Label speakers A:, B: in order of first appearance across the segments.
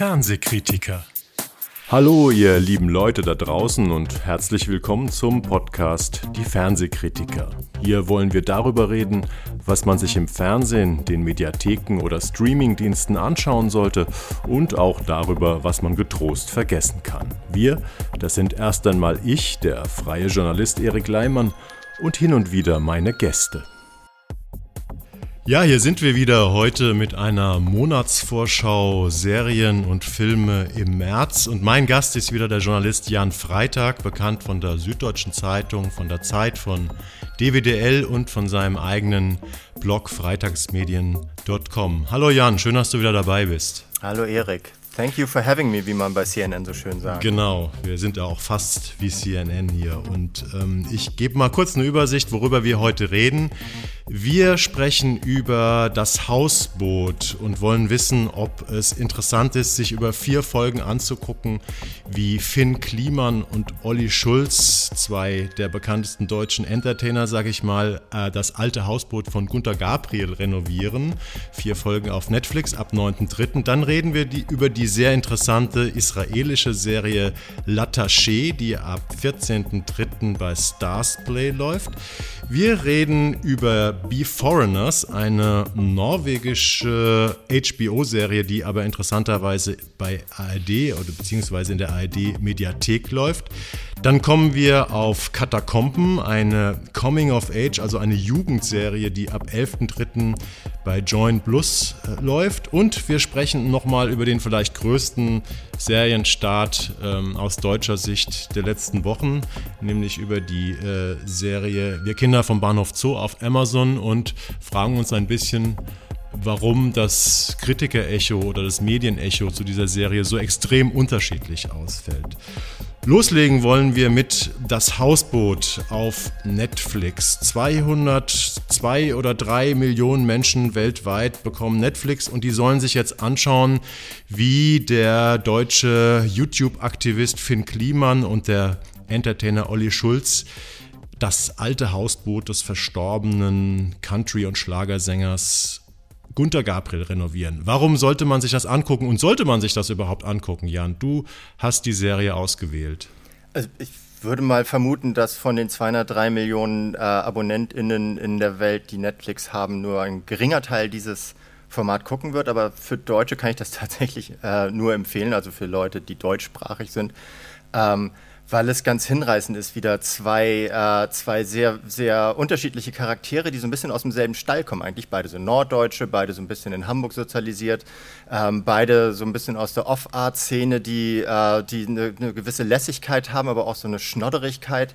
A: Fernsehkritiker.
B: Hallo, ihr lieben Leute da draußen und herzlich willkommen zum Podcast Die Fernsehkritiker. Hier wollen wir darüber reden, was man sich im Fernsehen, den Mediatheken oder Streamingdiensten anschauen sollte und auch darüber, was man getrost vergessen kann. Wir, das sind erst einmal ich, der freie Journalist Erik Leimann und hin und wieder meine Gäste.
A: Ja, hier sind wir wieder heute mit einer Monatsvorschau Serien und Filme im März. Und mein Gast ist wieder der Journalist Jan Freitag, bekannt von der Süddeutschen Zeitung, von der Zeit, von DWDL und von seinem eigenen Blog freitagsmedien.com. Hallo Jan, schön, dass du wieder dabei bist.
C: Hallo Erik. Thank you for having me, wie man bei CNN so schön sagt.
A: Genau, wir sind ja auch fast wie CNN hier. Und ähm, ich gebe mal kurz eine Übersicht, worüber wir heute reden. Wir sprechen über das Hausboot und wollen wissen, ob es interessant ist, sich über vier Folgen anzugucken, wie Finn Kliman und Olli Schulz, zwei der bekanntesten deutschen Entertainer, sage ich mal, äh, das alte Hausboot von Gunter Gabriel renovieren. Vier Folgen auf Netflix ab 9.3. Dann reden wir die, über die sehr interessante israelische Serie L'Attaché, die ab 14.3. bei Starsplay läuft. Wir reden über Be Foreigners, eine norwegische HBO-Serie, die aber interessanterweise bei ARD oder beziehungsweise in der ARD-Mediathek läuft. Dann kommen wir auf Katakomben, eine Coming of Age, also eine Jugendserie, die ab 11.03. bei Join Plus äh, läuft. Und wir sprechen nochmal über den vielleicht größten Serienstart ähm, aus deutscher Sicht der letzten Wochen, nämlich über die äh, Serie Wir Kinder vom Bahnhof Zoo auf Amazon und fragen uns ein bisschen, warum das Kritiker-Echo oder das Medienecho zu dieser Serie so extrem unterschiedlich ausfällt. Loslegen wollen wir mit Das Hausboot auf Netflix. 202 oder 3 Millionen Menschen weltweit bekommen Netflix und die sollen sich jetzt anschauen, wie der deutsche YouTube-Aktivist Finn Kliman und der Entertainer Olli Schulz das alte Hausboot des verstorbenen Country- und Schlagersängers Gunter Gabriel renovieren. Warum sollte man sich das angucken und sollte man sich das überhaupt angucken, Jan? Du hast die Serie ausgewählt.
C: Also ich würde mal vermuten, dass von den 203 Millionen äh, AbonnentInnen in der Welt, die Netflix haben, nur ein geringer Teil dieses Format gucken wird. Aber für Deutsche kann ich das tatsächlich äh, nur empfehlen, also für Leute, die deutschsprachig sind. Ähm, weil es ganz hinreißend ist, wieder zwei, äh, zwei sehr, sehr unterschiedliche Charaktere, die so ein bisschen aus demselben Stall kommen. Eigentlich beide so Norddeutsche, beide so ein bisschen in Hamburg sozialisiert, ähm, beide so ein bisschen aus der Off-Art-Szene, die, äh, die eine, eine, gewisse Lässigkeit haben, aber auch so eine Schnodderigkeit.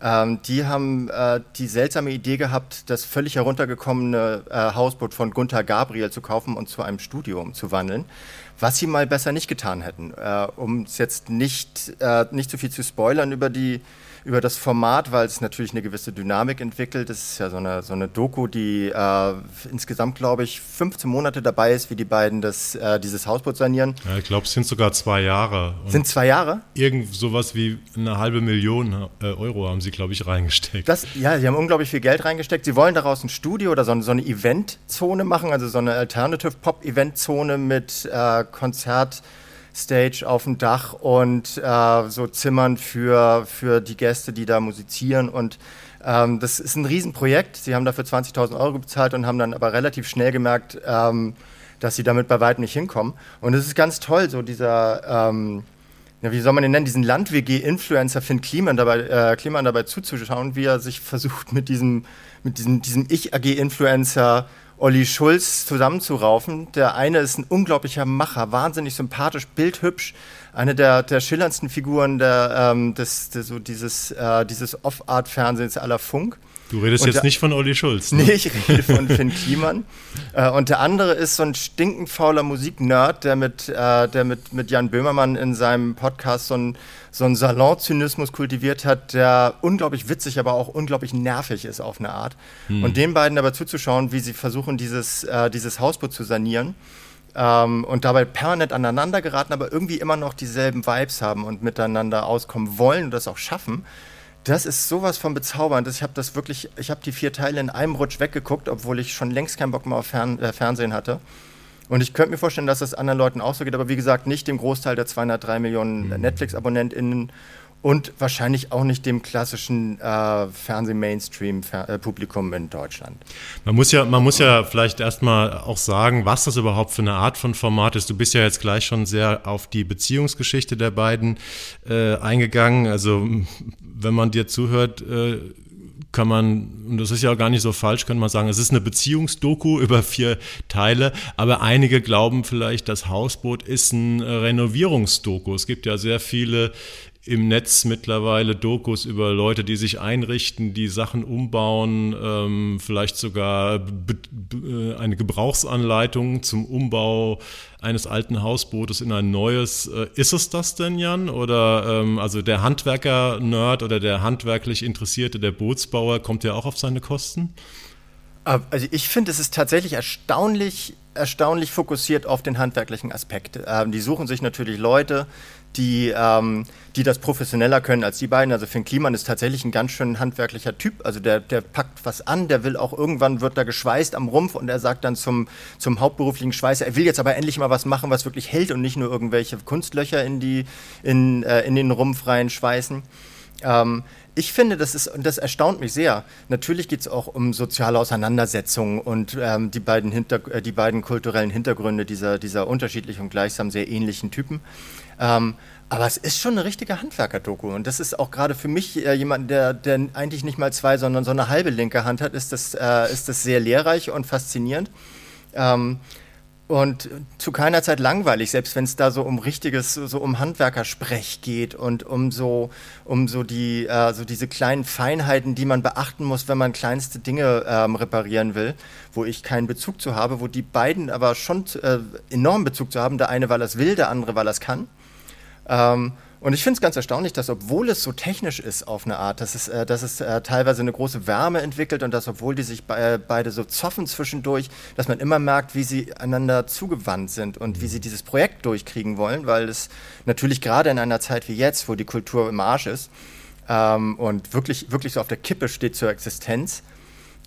C: Ähm, die haben äh, die seltsame Idee gehabt, das völlig heruntergekommene äh, Hausboot von Gunther Gabriel zu kaufen und zu einem Studio umzuwandeln was sie mal besser nicht getan hätten. Äh, um es jetzt nicht, äh, nicht zu viel zu spoilern über die über das Format, weil es natürlich eine gewisse Dynamik entwickelt. Es ist ja so eine, so eine Doku, die äh, insgesamt, glaube ich, 15 Monate dabei ist, wie die beiden das, äh, dieses Hausboot sanieren.
A: Ja, ich glaube, es sind sogar zwei Jahre.
C: Und sind zwei Jahre?
A: Irgend sowas wie eine halbe Million äh, Euro haben sie, glaube ich, reingesteckt.
C: Das, ja, sie haben unglaublich viel Geld reingesteckt. Sie wollen daraus ein Studio oder so eine, so eine Eventzone machen, also so eine Alternative Pop-Eventzone mit äh, Konzert. Stage auf dem Dach und äh, so Zimmern für, für die Gäste, die da musizieren. Und ähm, das ist ein Riesenprojekt. Sie haben dafür 20.000 Euro bezahlt und haben dann aber relativ schnell gemerkt, ähm, dass sie damit bei weitem nicht hinkommen. Und es ist ganz toll, so dieser, ähm, ja, wie soll man den nennen, diesen Land-WG-Influencer Finn Kliman dabei, äh, Kliman dabei zuzuschauen, wie er sich versucht, mit diesem, mit diesem, diesem Ich-AG-Influencer Olli Schulz zusammenzuraufen. Der eine ist ein unglaublicher Macher, wahnsinnig sympathisch, bildhübsch, eine der, der schillerndsten Figuren der, ähm, des, des, so dieses, äh, dieses Off-Art-Fernsehens aller Funk.
A: Du redest und jetzt der, nicht von Olli Schulz.
C: Ne? Nee, ich rede von Finn Kliman. Äh, und der andere ist so ein stinkend fauler Musiknerd, der mit, äh, der mit, mit Jan Böhmermann in seinem Podcast so ein so einen Salon-Zynismus kultiviert hat, der unglaublich witzig, aber auch unglaublich nervig ist auf eine Art. Hm. Und den beiden aber zuzuschauen, wie sie versuchen, dieses, äh, dieses Hausboot zu sanieren. Ähm, und dabei permanent aneinander geraten, aber irgendwie immer noch dieselben Vibes haben und miteinander auskommen wollen und das auch schaffen. Das ist sowas von bezaubernd. Ich habe das wirklich, ich habe die vier Teile in einem Rutsch weggeguckt, obwohl ich schon längst keinen Bock mehr auf Fern äh, Fernsehen hatte. Und ich könnte mir vorstellen, dass das anderen Leuten auch so geht, aber wie gesagt, nicht dem Großteil der 203 Millionen mhm. Netflix-AbonnentInnen und wahrscheinlich auch nicht dem klassischen äh, Fernseh-Mainstream-Publikum in Deutschland.
A: Man muss ja, man muss ja vielleicht erstmal auch sagen, was das überhaupt für eine Art von Format ist. Du bist ja jetzt gleich schon sehr auf die Beziehungsgeschichte der beiden äh, eingegangen. Also wenn man dir zuhört, äh, kann man, und das ist ja gar nicht so falsch, kann man sagen, es ist eine Beziehungsdoku über vier Teile, aber einige glauben vielleicht, das Hausboot ist ein Renovierungsdoku. Es gibt ja sehr viele im Netz mittlerweile Dokus über Leute, die sich einrichten, die Sachen umbauen, ähm, vielleicht sogar äh, eine Gebrauchsanleitung zum Umbau eines alten Hausbootes in ein neues. Äh, ist es das denn, Jan? Oder ähm, also der Handwerker-Nerd oder der handwerklich Interessierte, der Bootsbauer, kommt ja auch auf seine Kosten?
C: Äh, also ich finde, es ist tatsächlich erstaunlich, erstaunlich fokussiert auf den handwerklichen Aspekt. Ähm, die suchen sich natürlich Leute, die, ähm, die das professioneller können als die beiden. Also Finn Kliman ist tatsächlich ein ganz schön handwerklicher Typ. Also der, der packt was an, der will auch irgendwann wird da geschweißt am Rumpf und er sagt dann zum, zum hauptberuflichen Schweißer, er will jetzt aber endlich mal was machen, was wirklich hält und nicht nur irgendwelche Kunstlöcher in, die, in, äh, in den Rumpf reinschweißen. Ähm, ich finde, das ist, und das erstaunt mich sehr. Natürlich geht es auch um soziale Auseinandersetzungen und ähm, die, beiden Hinter, äh, die beiden kulturellen Hintergründe dieser, dieser unterschiedlichen und gleichsam sehr ähnlichen Typen. Ähm, aber es ist schon eine richtige Handwerker-Doku. Und das ist auch gerade für mich äh, jemand, der, der eigentlich nicht mal zwei, sondern so eine halbe linke Hand hat, ist das, äh, ist das sehr lehrreich und faszinierend. Ähm, und zu keiner Zeit langweilig, selbst wenn es da so um richtiges, so um Handwerkersprech geht und um so, um so die, äh, so diese kleinen Feinheiten, die man beachten muss, wenn man kleinste Dinge ähm, reparieren will, wo ich keinen Bezug zu habe, wo die beiden aber schon äh, enorm Bezug zu haben. Der eine, weil er es will, der andere, weil er es kann. Ähm, und ich finde es ganz erstaunlich, dass obwohl es so technisch ist auf eine Art, dass es, äh, dass es äh, teilweise eine große Wärme entwickelt und dass obwohl die sich be äh, beide so zoffen zwischendurch, dass man immer merkt, wie sie einander zugewandt sind und wie sie dieses Projekt durchkriegen wollen, weil es natürlich gerade in einer Zeit wie jetzt, wo die Kultur im Arsch ist ähm, und wirklich, wirklich so auf der Kippe steht zur Existenz,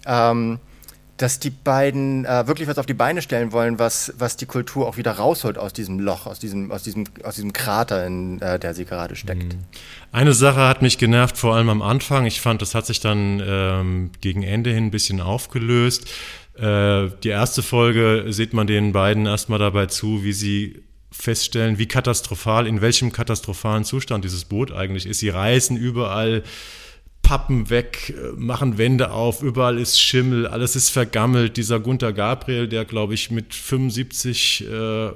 C: ähm, dass die beiden äh, wirklich was auf die Beine stellen wollen, was, was die Kultur auch wieder rausholt aus diesem Loch, aus diesem, aus diesem, aus diesem Krater, in äh, der sie gerade steckt. Mhm.
A: Eine Sache hat mich genervt, vor allem am Anfang. Ich fand, das hat sich dann ähm, gegen Ende hin ein bisschen aufgelöst. Äh, die erste Folge sieht man den beiden erstmal dabei zu, wie sie feststellen, wie katastrophal, in welchem katastrophalen Zustand dieses Boot eigentlich ist. Sie reißen überall Pappen weg, machen Wände auf, überall ist Schimmel, alles ist vergammelt. Dieser Gunther Gabriel, der glaube ich mit 75 äh,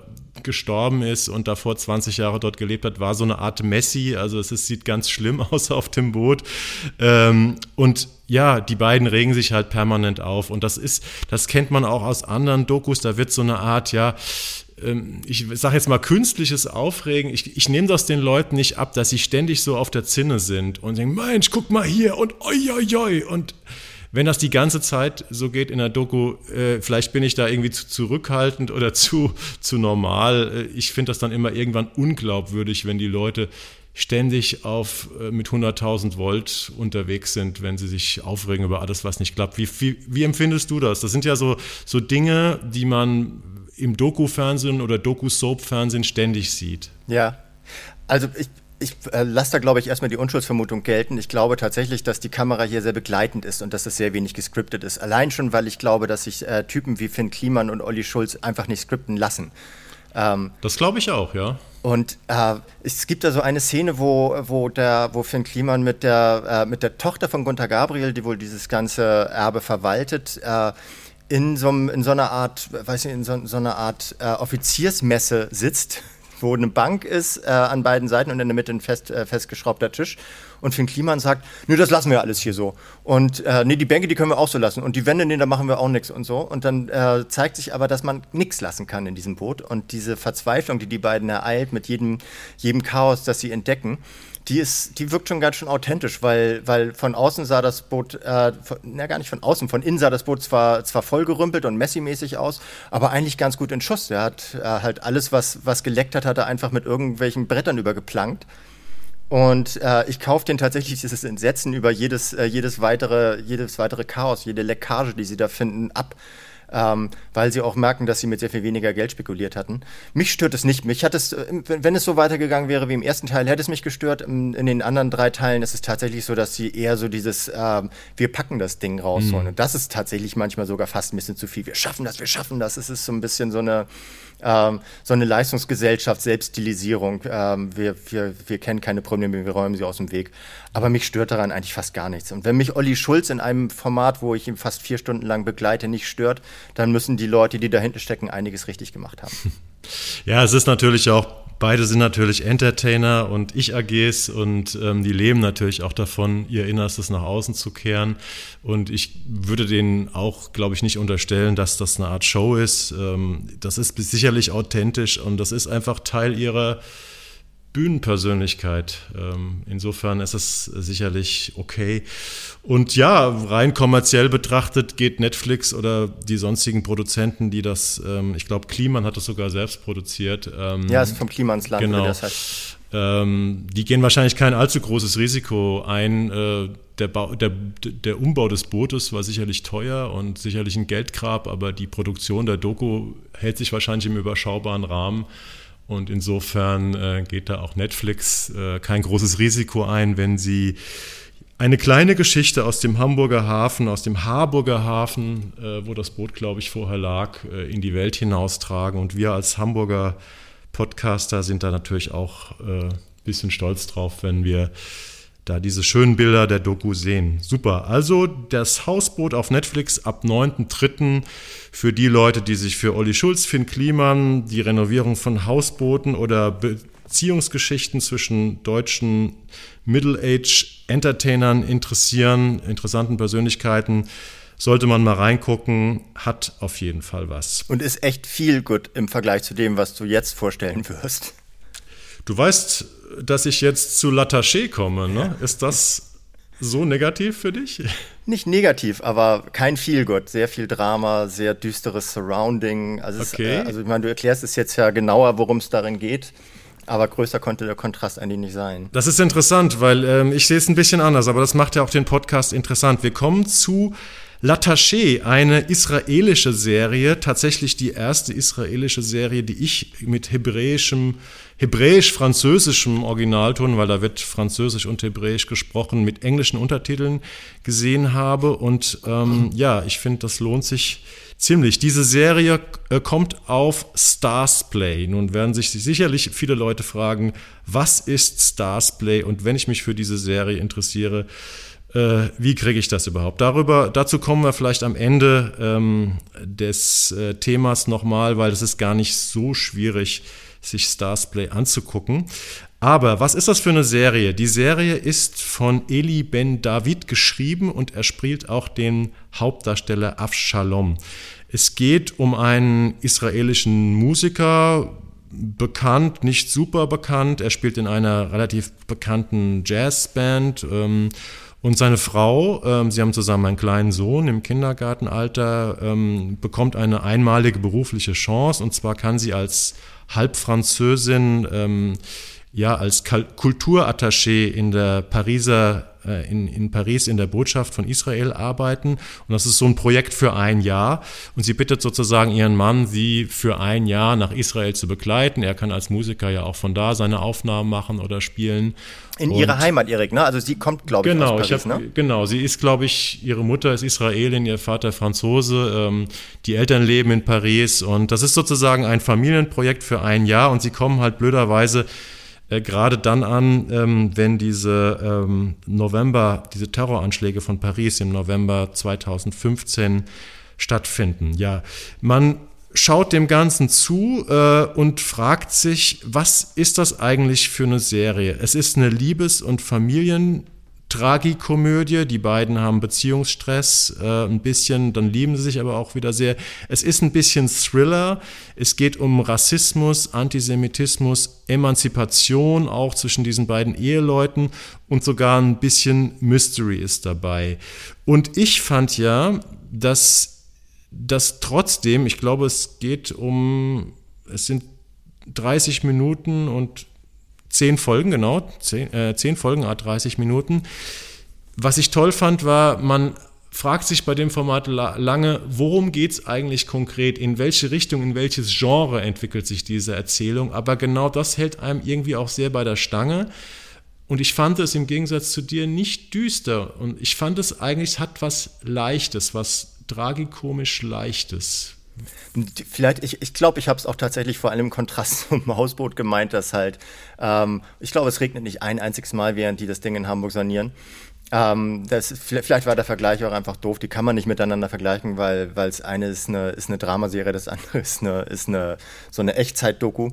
A: gestorben ist und davor 20 Jahre dort gelebt hat, war so eine Art Messi. Also es ist, sieht ganz schlimm aus auf dem Boot. Ähm, und ja, die beiden regen sich halt permanent auf. Und das ist, das kennt man auch aus anderen Dokus. Da wird so eine Art, ja, ich sage jetzt mal künstliches Aufregen, ich, ich nehme das den Leuten nicht ab, dass sie ständig so auf der Zinne sind und denken, Mensch, guck mal hier und oi, oi, oi. Und wenn das die ganze Zeit so geht in der Doku, äh, vielleicht bin ich da irgendwie zu zurückhaltend oder zu, zu normal. Äh, ich finde das dann immer irgendwann unglaubwürdig, wenn die Leute ständig auf äh, mit 100.000 Volt unterwegs sind, wenn sie sich aufregen über alles, was nicht klappt. Wie, wie, wie empfindest du das? Das sind ja so, so Dinge, die man im Doku-Fernsehen oder Doku-Soap-Fernsehen ständig sieht.
C: Ja, also ich, ich äh, lasse da, glaube ich, erstmal die Unschuldsvermutung gelten. Ich glaube tatsächlich, dass die Kamera hier sehr begleitend ist und dass es sehr wenig gescriptet ist. Allein schon, weil ich glaube, dass sich äh, Typen wie Finn Kliman und Olli Schulz einfach nicht skripten lassen.
A: Ähm, das glaube ich auch, ja.
C: Und äh, es gibt da so eine Szene, wo, wo, der, wo Finn Kliman mit der, äh, mit der Tochter von Gunther Gabriel, die wohl dieses ganze Erbe verwaltet, äh, in so, in so einer Art, weiß ich, in so, so einer Art äh, Offiziersmesse sitzt, wo eine Bank ist äh, an beiden Seiten und in der Mitte ein fest, äh, festgeschraubter Tisch. Und Finn Kliman sagt, nö, das lassen wir alles hier so. Und äh, nee, die Bänke, die können wir auch so lassen. Und die Wände, nee, da machen wir auch nichts und so. Und dann äh, zeigt sich aber, dass man nichts lassen kann in diesem Boot. Und diese Verzweiflung, die die beiden ereilt mit jedem, jedem Chaos, das sie entdecken, die ist, die wirkt schon ganz schön authentisch, weil, weil von außen sah das Boot, äh, na gar nicht von außen, von innen sah das Boot zwar, zwar vollgerümpelt und Messi-mäßig aus, aber eigentlich ganz gut in Schuss. Er hat äh, halt alles, was, was geleckt hat, hat er einfach mit irgendwelchen Brettern übergeplankt. Und äh, ich kaufe den tatsächlich dieses Entsetzen über jedes, äh, jedes, weitere, jedes weitere Chaos, jede Leckage, die sie da finden, ab. Ähm, weil sie auch merken, dass sie mit sehr viel weniger Geld spekuliert hatten. Mich stört es nicht. Mich hat es, äh, wenn es so weitergegangen wäre wie im ersten Teil, hätte es mich gestört. In, in den anderen drei Teilen ist es tatsächlich so, dass sie eher so dieses, ähm, wir packen das Ding rausholen. Mhm. Und das ist tatsächlich manchmal sogar fast ein bisschen zu viel. Wir schaffen das, wir schaffen das. Es ist so ein bisschen so eine, ähm, so eine Leistungsgesellschaft, Selbststilisierung. Ähm, wir, wir, wir kennen keine Probleme, wir räumen sie aus dem Weg. Aber mich stört daran eigentlich fast gar nichts. Und wenn mich Olli Schulz in einem Format, wo ich ihn fast vier Stunden lang begleite, nicht stört, dann müssen die Leute, die dahinter stecken, einiges richtig gemacht haben.
A: Ja, es ist natürlich auch beide sind natürlich Entertainer und Ich-AGs und ähm, die leben natürlich auch davon, ihr Innerstes nach außen zu kehren. Und ich würde denen auch, glaube ich, nicht unterstellen, dass das eine Art Show ist. Ähm, das ist sicherlich authentisch und das ist einfach Teil ihrer Bühnenpersönlichkeit. Ähm, insofern ist es sicherlich okay. Und ja, rein kommerziell betrachtet geht Netflix oder die sonstigen Produzenten, die das, ähm, ich glaube, Kliman hat das sogar selbst produziert.
C: Ähm, ja, ist vom Klimansland,
A: genau. das heißt. die gehen wahrscheinlich kein allzu großes Risiko ein. Äh, der, Bau, der, der Umbau des Bootes war sicherlich teuer und sicherlich ein Geldgrab, aber die Produktion der Doku hält sich wahrscheinlich im überschaubaren Rahmen. Und insofern äh, geht da auch Netflix äh, kein großes Risiko ein, wenn sie eine kleine Geschichte aus dem Hamburger Hafen, aus dem Harburger Hafen, äh, wo das Boot, glaube ich, vorher lag, äh, in die Welt hinaustragen. Und wir als Hamburger Podcaster sind da natürlich auch ein äh, bisschen stolz drauf, wenn wir da diese schönen Bilder der Doku sehen. Super. Also das Hausboot auf Netflix ab 9.3. für die Leute, die sich für Olli Schulz, Finn Kliman, die Renovierung von Hausbooten oder Beziehungsgeschichten zwischen deutschen Middle-Age-Entertainern interessieren, interessanten Persönlichkeiten. Sollte man mal reingucken, hat auf jeden Fall was.
C: Und ist echt viel gut im Vergleich zu dem, was du jetzt vorstellen wirst.
A: Du weißt, dass ich jetzt zu Lataché komme, ne? Ist das so negativ für dich?
C: Nicht negativ, aber kein Feelgood. Sehr viel Drama, sehr düsteres Surrounding. Also, okay. es, äh, also ich meine, du erklärst es jetzt ja genauer, worum es darin geht. Aber größer konnte der Kontrast eigentlich nicht sein.
A: Das ist interessant, weil ähm, ich sehe es ein bisschen anders, aber das macht ja auch den Podcast interessant. Wir kommen zu L'Attaché, eine israelische Serie, tatsächlich die erste israelische Serie, die ich mit hebräischem, hebräisch-französischem Originalton, weil da wird Französisch und Hebräisch gesprochen, mit englischen Untertiteln gesehen habe. Und ähm, ja, ich finde, das lohnt sich ziemlich. Diese Serie äh, kommt auf Stars Play. Nun werden sich sicherlich viele Leute fragen, was ist Stars Play? Und wenn ich mich für diese Serie interessiere, äh, wie kriege ich das überhaupt? Darüber, dazu kommen wir vielleicht am Ende ähm, des äh, Themas nochmal, weil es ist gar nicht so schwierig, sich Starsplay anzugucken. Aber was ist das für eine Serie? Die Serie ist von Eli Ben David geschrieben und er spielt auch den Hauptdarsteller Avshalom. Es geht um einen israelischen Musiker, bekannt, nicht super bekannt. Er spielt in einer relativ bekannten Jazzband. Ähm, und seine Frau, ähm, sie haben zusammen einen kleinen Sohn im Kindergartenalter, ähm, bekommt eine einmalige berufliche Chance. Und zwar kann sie als Halbfranzösin, ähm, ja, als Kulturattaché in der Pariser äh, in, in Paris in der Botschaft von Israel arbeiten. Und das ist so ein Projekt für ein Jahr. Und sie bittet sozusagen ihren Mann, sie für ein Jahr nach Israel zu begleiten. Er kann als Musiker ja auch von da seine Aufnahmen machen oder spielen.
C: In und ihre Heimat, Erik, ne? Also sie kommt, glaube
A: ich,
C: genau,
A: aus Paris, ich hab, ne? Genau, sie ist, glaube ich, ihre Mutter ist Israelin, ihr Vater Franzose. Ähm, die Eltern leben in Paris. Und das ist sozusagen ein Familienprojekt für ein Jahr. Und sie kommen halt blöderweise äh, gerade dann an, ähm, wenn diese ähm, November, diese Terroranschläge von Paris im November 2015 stattfinden. Ja, man schaut dem Ganzen zu äh, und fragt sich, was ist das eigentlich für eine Serie? Es ist eine Liebes- und Familien- Tragikomödie. Die beiden haben Beziehungsstress, äh, ein bisschen, dann lieben sie sich aber auch wieder sehr. Es ist ein bisschen Thriller. Es geht um Rassismus, Antisemitismus, Emanzipation auch zwischen diesen beiden Eheleuten und sogar ein bisschen Mystery ist dabei. Und ich fand ja, dass das trotzdem, ich glaube, es geht um, es sind 30 Minuten und zehn Folgen, genau, zehn, äh, zehn Folgen, a 30 Minuten. Was ich toll fand, war, man fragt sich bei dem Format lange, worum geht es eigentlich konkret, in welche Richtung, in welches Genre entwickelt sich diese Erzählung. Aber genau das hält einem irgendwie auch sehr bei der Stange. Und ich fand es im Gegensatz zu dir nicht düster. Und ich fand es eigentlich, es hat was Leichtes, was tragikomisch Leichtes.
C: Vielleicht, ich, ich glaube, ich habe es auch tatsächlich vor allem im Kontrast zum Hausboot gemeint, dass halt, ähm, ich glaube, es regnet nicht ein einziges Mal, während die das Ding in Hamburg sanieren. Ähm, das, vielleicht war der Vergleich auch einfach doof. Die kann man nicht miteinander vergleichen, weil es eine ist eine ist eine Dramaserie, das andere ist eine ist eine so eine Echtzeit-Doku.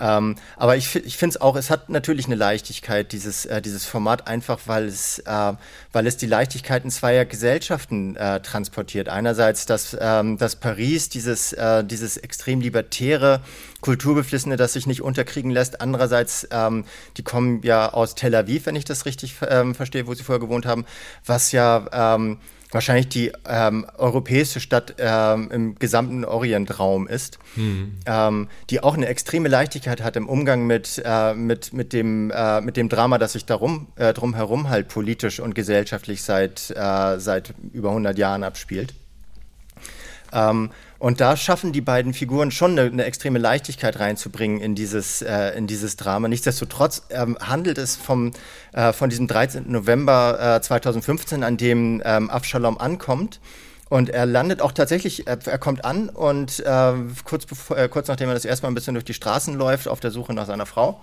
C: Ähm, aber ich, ich finde es auch, es hat natürlich eine Leichtigkeit, dieses, äh, dieses Format, einfach weil es, äh, weil es die Leichtigkeiten zweier Gesellschaften äh, transportiert. Einerseits das, ähm, das Paris, dieses, äh, dieses extrem libertäre, kulturbeflissene, das sich nicht unterkriegen lässt. Andererseits, ähm, die kommen ja aus Tel Aviv, wenn ich das richtig ähm, verstehe, wo sie vorher gewohnt haben, was ja ähm, wahrscheinlich die ähm, europäische Stadt ähm, im gesamten Orientraum ist, mhm. ähm, die auch eine extreme Leichtigkeit hat im Umgang mit, äh, mit, mit, dem, äh, mit dem Drama, das sich darum, äh, drumherum halt politisch und gesellschaftlich seit, äh, seit über 100 Jahren abspielt. Und da schaffen die beiden Figuren schon eine, eine extreme Leichtigkeit reinzubringen in dieses, äh, in dieses Drama. Nichtsdestotrotz ähm, handelt es vom, äh, von diesem 13. November äh, 2015, an dem ähm, Avshalom ankommt. Und er landet auch tatsächlich, er, er kommt an und äh, kurz, bevor, äh, kurz nachdem er das erste Mal ein bisschen durch die Straßen läuft, auf der Suche nach seiner Frau,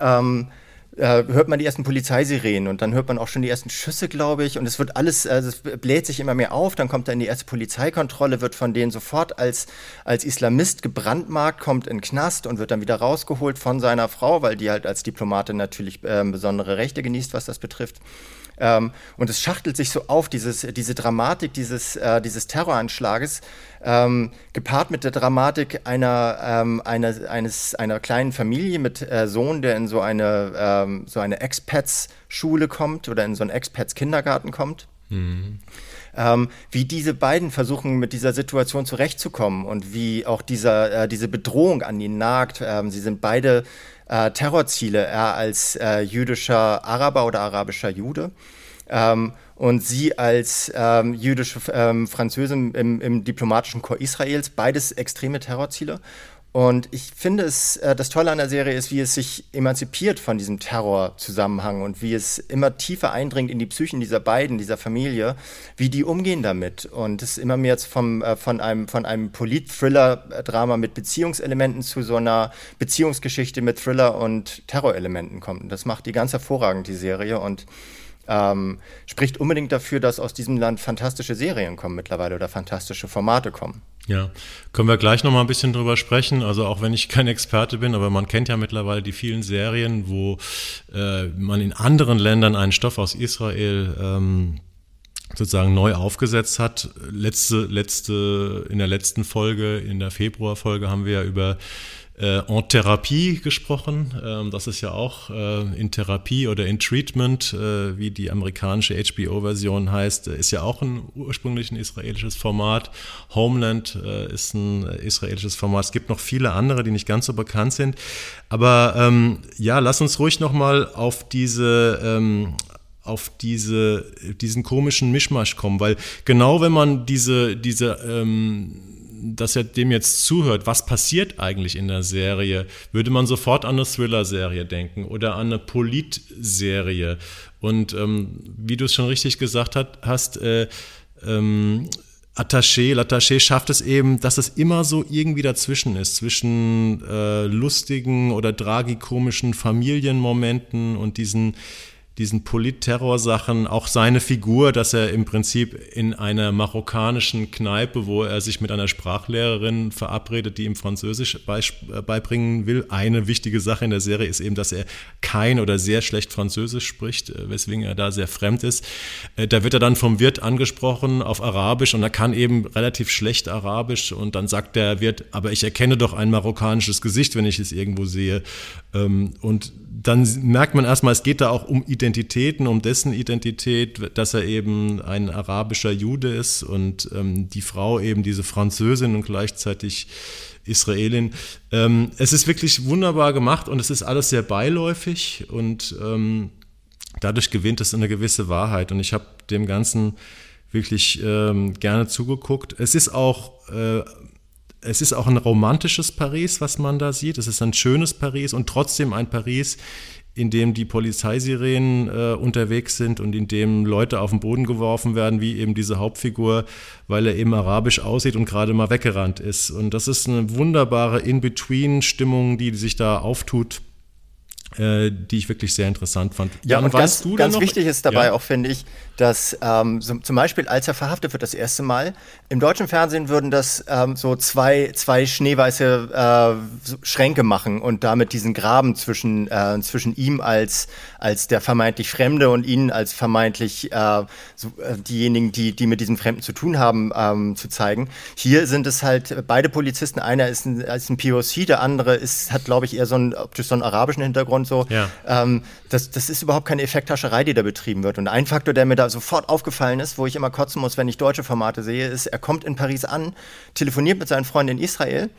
C: ähm, äh, hört man die ersten Polizeisirenen und dann hört man auch schon die ersten Schüsse, glaube ich. Und es wird alles, also es bläht sich immer mehr auf. Dann kommt er in die erste Polizeikontrolle, wird von denen sofort als, als Islamist gebrandmarkt, kommt in Knast und wird dann wieder rausgeholt von seiner Frau, weil die halt als Diplomatin natürlich äh, besondere Rechte genießt, was das betrifft. Ähm, und es schachtelt sich so auf, dieses, diese Dramatik dieses, äh, dieses Terroranschlages, ähm, gepaart mit der Dramatik einer, ähm, einer, eines, einer kleinen Familie mit äh, Sohn, der in so eine, ähm, so eine Expats-Schule kommt oder in so einen Expats-Kindergarten kommt. Mhm. Ähm, wie diese beiden versuchen, mit dieser Situation zurechtzukommen und wie auch dieser, äh, diese Bedrohung an ihnen nagt. Ähm, sie sind beide äh, Terrorziele, er als äh, jüdischer Araber oder arabischer Jude. Ähm, und sie als ähm, jüdische ähm, Französin im, im, diplomatischen Korps Israels, beides extreme Terrorziele. Und ich finde es, äh, das Tolle an der Serie ist, wie es sich emanzipiert von diesem Terrorzusammenhang und wie es immer tiefer eindringt in die Psychen dieser beiden, dieser Familie, wie die umgehen damit. Und es immer mehr vom, äh, von einem, von einem Polit-Thriller-Drama mit Beziehungselementen zu so einer Beziehungsgeschichte mit Thriller und Terrorelementen kommt. Und das macht die ganz hervorragend, die Serie. Und ähm, spricht unbedingt dafür, dass aus diesem Land fantastische Serien kommen mittlerweile oder fantastische Formate kommen.
A: Ja, können wir gleich noch mal ein bisschen drüber sprechen. Also auch wenn ich kein Experte bin, aber man kennt ja mittlerweile die vielen Serien, wo äh, man in anderen Ländern einen Stoff aus Israel ähm, sozusagen neu aufgesetzt hat. Letzte, letzte, in der letzten Folge, in der Februarfolge haben wir ja über äh, en Therapie gesprochen. Ähm, das ist ja auch äh, in Therapie oder in Treatment, äh, wie die amerikanische HBO-Version heißt, ist ja auch ein ursprünglich ein israelisches Format. Homeland äh, ist ein israelisches Format. Es gibt noch viele andere, die nicht ganz so bekannt sind. Aber ähm, ja, lass uns ruhig nochmal auf diese ähm, auf diese, diesen komischen Mischmasch kommen, weil genau wenn man diese, diese ähm, dass er dem jetzt zuhört, was passiert eigentlich in der Serie, würde man sofort an eine Thriller-Serie denken oder an eine Polit-Serie. Und ähm, wie du es schon richtig gesagt hat, hast, äh, ähm, Attaché, L'Attaché schafft es eben, dass es immer so irgendwie dazwischen ist, zwischen äh, lustigen oder tragikomischen Familienmomenten und diesen diesen Politterror-Sachen, auch seine Figur, dass er im Prinzip in einer marokkanischen Kneipe, wo er sich mit einer Sprachlehrerin verabredet, die ihm Französisch äh, beibringen will. Eine wichtige Sache in der Serie ist eben, dass er kein oder sehr schlecht Französisch spricht, äh, weswegen er da sehr fremd ist. Äh, da wird er dann vom Wirt angesprochen auf Arabisch und er kann eben relativ schlecht Arabisch und dann sagt der Wirt, aber ich erkenne doch ein marokkanisches Gesicht, wenn ich es irgendwo sehe. Ähm, und dann merkt man erstmal, es geht da auch um Identitäten, um dessen Identität, dass er eben ein arabischer Jude ist und ähm, die Frau eben diese Französin und gleichzeitig Israelin. Ähm, es ist wirklich wunderbar gemacht und es ist alles sehr beiläufig und ähm, dadurch gewinnt es eine gewisse Wahrheit. Und ich habe dem Ganzen wirklich ähm, gerne zugeguckt. Es ist auch äh, es ist auch ein romantisches Paris, was man da sieht. Es ist ein schönes Paris und trotzdem ein Paris, in dem die Polizeisirenen äh, unterwegs sind und in dem Leute auf den Boden geworfen werden, wie eben diese Hauptfigur, weil er eben arabisch aussieht und gerade mal weggerannt ist. Und das ist eine wunderbare In-Between-Stimmung, die sich da auftut die ich wirklich sehr interessant fand.
C: Ja, Jan, und ganz, ganz wichtig ist dabei ja. auch, finde ich, dass ähm, so, zum Beispiel, als er verhaftet wird das erste Mal, im deutschen Fernsehen würden das ähm, so zwei, zwei schneeweiße äh, Schränke machen und damit diesen Graben zwischen, äh, zwischen ihm als, als der vermeintlich Fremde und ihnen als vermeintlich äh, so, äh, diejenigen, die, die mit diesem Fremden zu tun haben, ähm, zu zeigen. Hier sind es halt beide Polizisten, einer ist ein, ist ein POC, der andere ist, hat, glaube ich, eher so einen, so einen arabischen Hintergrund. So. Ja. Ähm, das, das ist überhaupt keine Effekthascherei, die da betrieben wird. Und ein Faktor, der mir da sofort aufgefallen ist, wo ich immer kotzen muss, wenn ich deutsche Formate sehe, ist, er kommt in Paris an, telefoniert mit seinen Freunden in Israel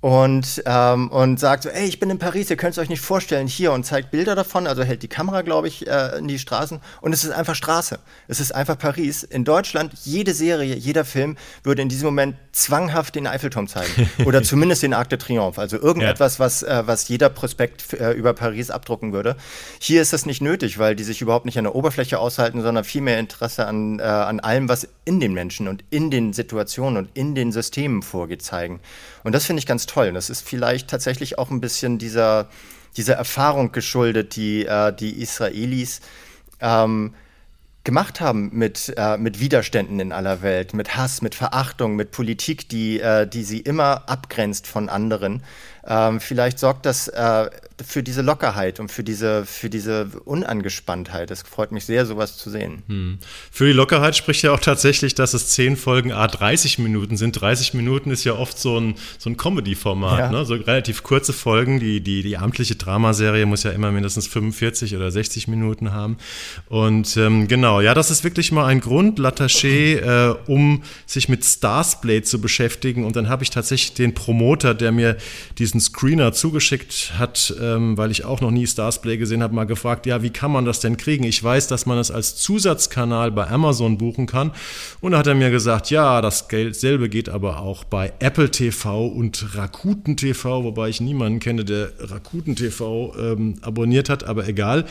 C: und, ähm, und sagt so, ey, ich bin in Paris, ihr könnt es euch nicht vorstellen, hier und zeigt Bilder davon, also hält die Kamera, glaube ich, äh, in die Straßen und es ist einfach Straße. Es ist einfach Paris. In Deutschland, jede Serie, jeder Film würde in diesem Moment zwanghaft den Eiffelturm zeigen oder zumindest den Arc de Triomphe, also irgendetwas, ja. was, äh, was jeder Prospekt äh, über Paris abdrucken würde. Hier ist das nicht nötig, weil die sich überhaupt nicht an der Oberfläche aushalten, sondern viel mehr Interesse an, äh, an allem, was in den Menschen und in den Situationen und in den Systemen vorgeht, zeigen. Und das finde ich ganz toll. Und das ist vielleicht tatsächlich auch ein bisschen dieser, dieser Erfahrung geschuldet, die äh, die Israelis ähm, gemacht haben mit, äh, mit Widerständen in aller Welt, mit Hass, mit Verachtung, mit Politik, die, äh, die sie immer abgrenzt von anderen. Ähm, vielleicht sorgt das äh, für diese Lockerheit und für diese, für diese Unangespanntheit. Es freut mich sehr, sowas zu sehen. Hm.
A: Für die Lockerheit spricht ja auch tatsächlich, dass es zehn Folgen A 30 Minuten sind. 30 Minuten ist ja oft so ein, so ein Comedy-Format, ja. ne? so relativ kurze Folgen. Die, die, die amtliche Dramaserie muss ja immer mindestens 45 oder 60 Minuten haben. Und ähm, genau, ja, das ist wirklich mal ein Grund, Lataché, äh, um sich mit Starsplay zu beschäftigen. Und dann habe ich tatsächlich den Promoter, der mir diesen Screener zugeschickt hat, äh, ähm, weil ich auch noch nie Starsplay gesehen habe, mal gefragt, ja, wie kann man das denn kriegen? Ich weiß, dass man es als Zusatzkanal bei Amazon buchen kann. Und da hat er mir gesagt, ja, dasselbe geht aber auch bei Apple TV und Rakuten TV, wobei ich niemanden kenne, der Rakuten TV ähm, abonniert hat, aber egal.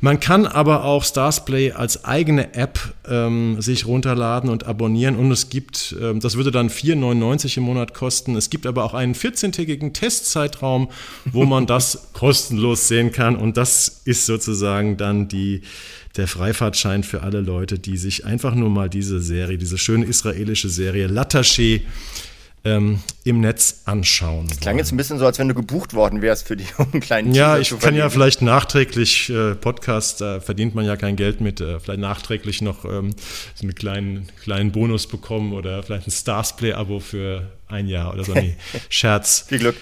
A: Man kann aber auch Starsplay als eigene App ähm, sich runterladen und abonnieren und es gibt, ähm, das würde dann 4,99 im Monat kosten. Es gibt aber auch einen 14-tägigen Testzeitraum, wo man das kostenlos sehen kann. Und das ist sozusagen dann die, der Freifahrtschein für alle Leute, die sich einfach nur mal diese Serie, diese schöne israelische Serie Lataché ähm, im Netz anschauen. Das
C: klang wollen. jetzt ein bisschen so, als wenn du gebucht worden wärst für die kleinen
A: Ja, ich kann ja vielleicht nachträglich, äh, Podcast, da verdient man ja kein Geld mit, äh, vielleicht nachträglich noch ähm, so einen kleinen, kleinen Bonus bekommen oder vielleicht ein Starsplay-Abo für ein Jahr oder so. Nee, Scherz.
C: Viel Glück.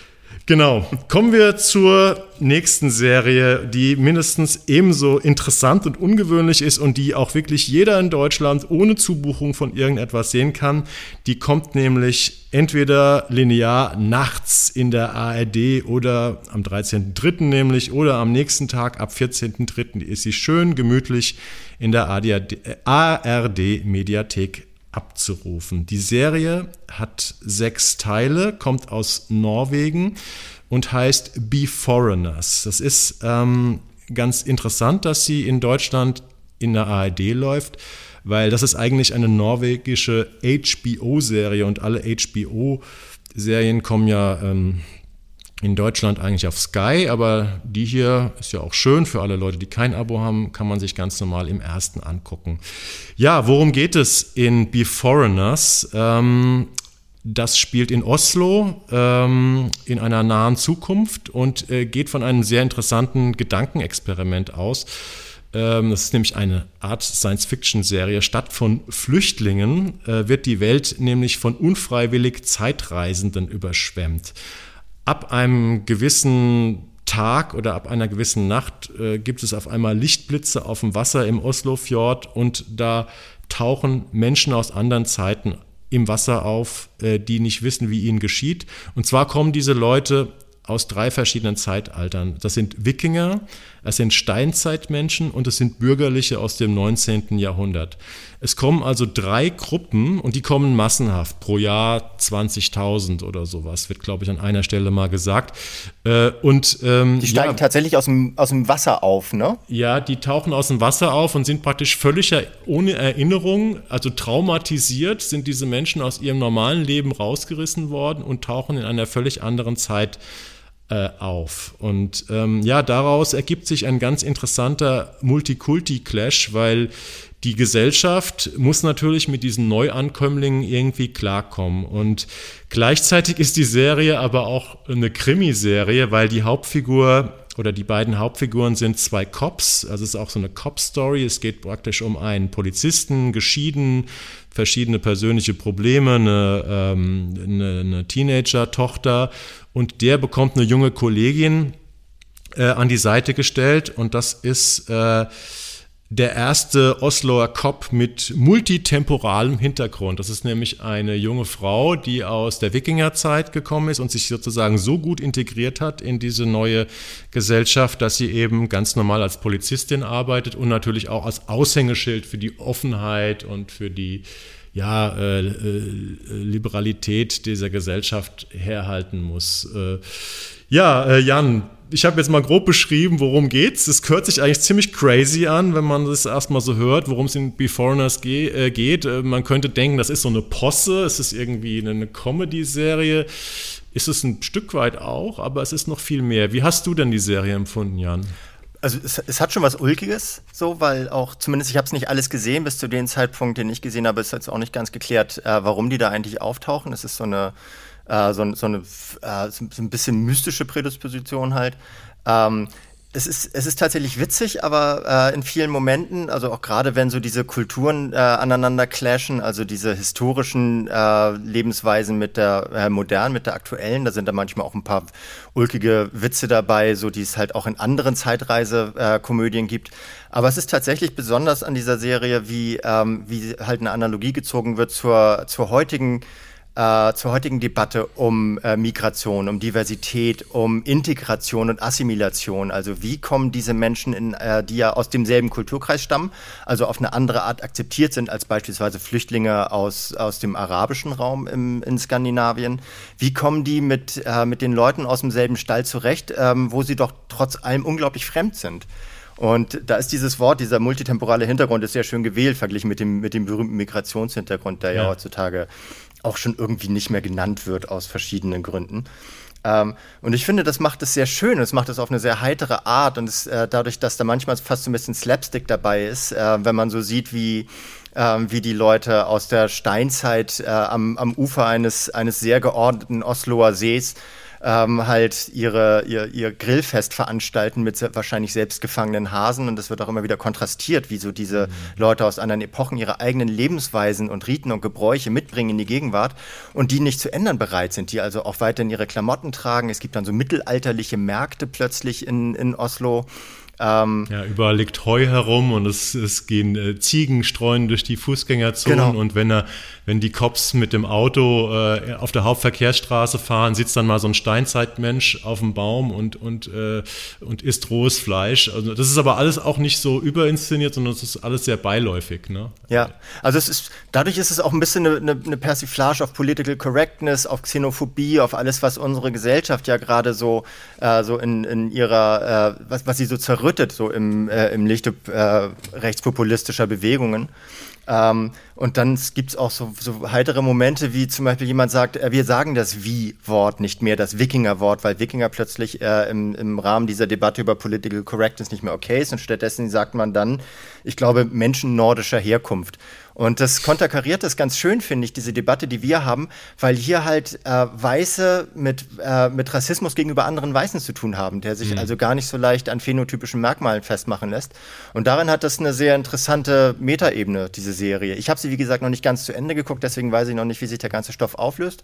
A: Genau. Kommen wir zur nächsten Serie, die mindestens ebenso interessant und ungewöhnlich ist und die auch wirklich jeder in Deutschland ohne Zubuchung von irgendetwas sehen kann. Die kommt nämlich entweder linear nachts in der ARD oder am 13.03. nämlich oder am nächsten Tag ab 14.03. ist sie schön gemütlich in der ARD-Mediathek abzurufen. Die Serie hat sechs Teile, kommt aus Norwegen und heißt Be Foreigners. Das ist ähm, ganz interessant, dass sie in Deutschland in der ARD läuft, weil das ist eigentlich eine norwegische HBO-Serie und alle HBO-Serien kommen ja ähm, in Deutschland eigentlich auf Sky, aber die hier ist ja auch schön für alle Leute, die kein Abo haben, kann man sich ganz normal im ersten angucken. Ja, worum geht es in Be Foreigners? Ähm, das spielt in Oslo ähm, in einer nahen Zukunft und äh, geht von einem sehr interessanten Gedankenexperiment aus. Ähm, das ist nämlich eine Art Science-Fiction-Serie. Statt von Flüchtlingen äh, wird die Welt nämlich von unfreiwillig Zeitreisenden überschwemmt ab einem gewissen Tag oder ab einer gewissen Nacht äh, gibt es auf einmal Lichtblitze auf dem Wasser im Oslofjord und da tauchen Menschen aus anderen Zeiten im Wasser auf, äh, die nicht wissen, wie ihnen geschieht. Und zwar kommen diese Leute aus drei verschiedenen Zeitaltern. Das sind Wikinger, es sind Steinzeitmenschen und es sind Bürgerliche aus dem 19. Jahrhundert. Es kommen also drei Gruppen und die kommen massenhaft, pro Jahr 20.000 oder sowas, wird, glaube ich, an einer Stelle mal gesagt.
C: Äh, und, ähm, die steigen ja, tatsächlich aus dem, aus dem Wasser auf, ne?
A: Ja, die tauchen aus dem Wasser auf und sind praktisch völlig ohne Erinnerung, also traumatisiert, sind diese Menschen aus ihrem normalen Leben rausgerissen worden und tauchen in einer völlig anderen Zeit äh, auf. Und ähm, ja, daraus ergibt sich ein ganz interessanter Multikulti-Clash, weil die Gesellschaft muss natürlich mit diesen Neuankömmlingen irgendwie klarkommen. Und gleichzeitig ist die Serie aber auch eine Krimiserie, weil die Hauptfigur oder die beiden Hauptfiguren sind zwei Cops, also es ist auch so eine Cop-Story. Es geht praktisch um einen Polizisten, geschieden, verschiedene persönliche Probleme, eine, ähm, eine, eine Teenager-Tochter. Und der bekommt eine junge Kollegin äh, an die Seite gestellt. Und das ist äh, der erste Osloer Cop mit multitemporalem Hintergrund. Das ist nämlich eine junge Frau, die aus der Wikingerzeit gekommen ist und sich sozusagen so gut integriert hat in diese neue Gesellschaft, dass sie eben ganz normal als Polizistin arbeitet und natürlich auch als Aushängeschild für die Offenheit und für die ja, äh, äh, Liberalität dieser Gesellschaft herhalten muss. Äh, ja, äh, Jan, ich habe jetzt mal grob beschrieben, worum geht's. Es hört sich eigentlich ziemlich crazy an, wenn man das erstmal so hört, worum es in Beforeigners ge äh, geht. Äh, man könnte denken, das ist so eine Posse, es ist irgendwie eine Comedy-Serie. Ist es ein Stück weit auch, aber es ist noch viel mehr. Wie hast du denn die Serie empfunden, Jan?
C: Also es, es, hat schon was Ulkiges, so, weil auch, zumindest ich habe es nicht alles gesehen, bis zu dem Zeitpunkt, den ich gesehen habe, ist jetzt auch nicht ganz geklärt, äh, warum die da eigentlich auftauchen. Es ist so eine äh, so, so, eine äh, so ein bisschen mystische Prädisposition halt. Ähm, es ist, es ist tatsächlich witzig, aber äh, in vielen Momenten, also auch gerade wenn so diese Kulturen äh, aneinander clashen, also diese historischen äh, Lebensweisen mit der äh, modernen, mit der aktuellen, da sind da manchmal auch ein paar ulkige Witze dabei, so die es halt auch in anderen Zeitreise-Komödien gibt. Aber es ist tatsächlich besonders an dieser Serie, wie, ähm, wie halt eine Analogie gezogen wird zur, zur heutigen äh, zur heutigen Debatte um äh, Migration, um Diversität, um Integration und Assimilation. Also wie kommen diese Menschen, in, äh, die ja aus demselben Kulturkreis stammen, also auf eine andere Art akzeptiert sind als beispielsweise Flüchtlinge aus, aus dem arabischen Raum im, in Skandinavien, wie kommen die mit, äh, mit den Leuten aus demselben Stall zurecht, ähm, wo sie doch trotz allem unglaublich fremd sind? Und da ist dieses Wort, dieser multitemporale Hintergrund, ist sehr schön gewählt, verglichen mit dem, mit dem berühmten Migrationshintergrund, der ja, ja heutzutage auch schon irgendwie nicht mehr genannt wird aus verschiedenen Gründen. Ähm, und ich finde, das macht es sehr schön. Es macht es auf eine sehr heitere Art und es, äh, dadurch, dass da manchmal fast so ein bisschen Slapstick dabei ist, äh, wenn man so sieht, wie ähm, wie die Leute aus der Steinzeit äh, am, am Ufer eines, eines sehr geordneten Osloer Sees ähm, halt ihre, ihr, ihr Grillfest veranstalten mit wahrscheinlich selbst gefangenen Hasen. Und das wird auch immer wieder kontrastiert, wie so diese mhm. Leute aus anderen Epochen ihre eigenen Lebensweisen und Riten und Gebräuche mitbringen in die Gegenwart und die nicht zu ändern bereit sind, die also auch weiterhin ihre Klamotten tragen. Es gibt dann so mittelalterliche Märkte plötzlich in, in Oslo.
A: Ähm, ja, überall liegt Heu herum und es, es gehen äh, Ziegen streuen durch die Fußgängerzonen genau. und wenn er, wenn die Cops mit dem Auto äh, auf der Hauptverkehrsstraße fahren, sitzt dann mal so ein Steinzeitmensch auf dem Baum und, und, äh, und isst rohes Fleisch. Also das ist aber alles auch nicht so überinszeniert, sondern es ist alles sehr beiläufig. Ne?
C: Ja, also es ist, dadurch ist es auch ein bisschen eine, eine Persiflage auf Political Correctness, auf Xenophobie, auf alles, was unsere Gesellschaft ja gerade so, äh, so in, in ihrer, äh, was, was sie so zerrüttet zerrüttet, so im, äh, im Lichte äh, rechtspopulistischer Bewegungen. Ähm, und dann gibt es auch so, so, heitere Momente, wie zum Beispiel jemand sagt, äh, wir sagen das Wie-Wort nicht mehr, das Wikinger-Wort, weil Wikinger plötzlich äh, im, im, Rahmen dieser Debatte über Political Correctness nicht mehr okay ist. Und stattdessen sagt man dann, ich glaube, Menschen nordischer Herkunft. Und das konterkariert das ganz schön, finde ich, diese Debatte, die wir haben, weil hier halt äh, Weiße mit, äh, mit Rassismus gegenüber anderen Weißen zu tun haben, der sich mhm. also gar nicht so leicht an phänotypischen Merkmalen festmachen lässt. Und darin hat das eine sehr interessante Metaebene, diese Serie. Ich habe sie, wie gesagt, noch nicht ganz zu Ende geguckt, deswegen weiß ich noch nicht, wie sich der ganze Stoff auflöst.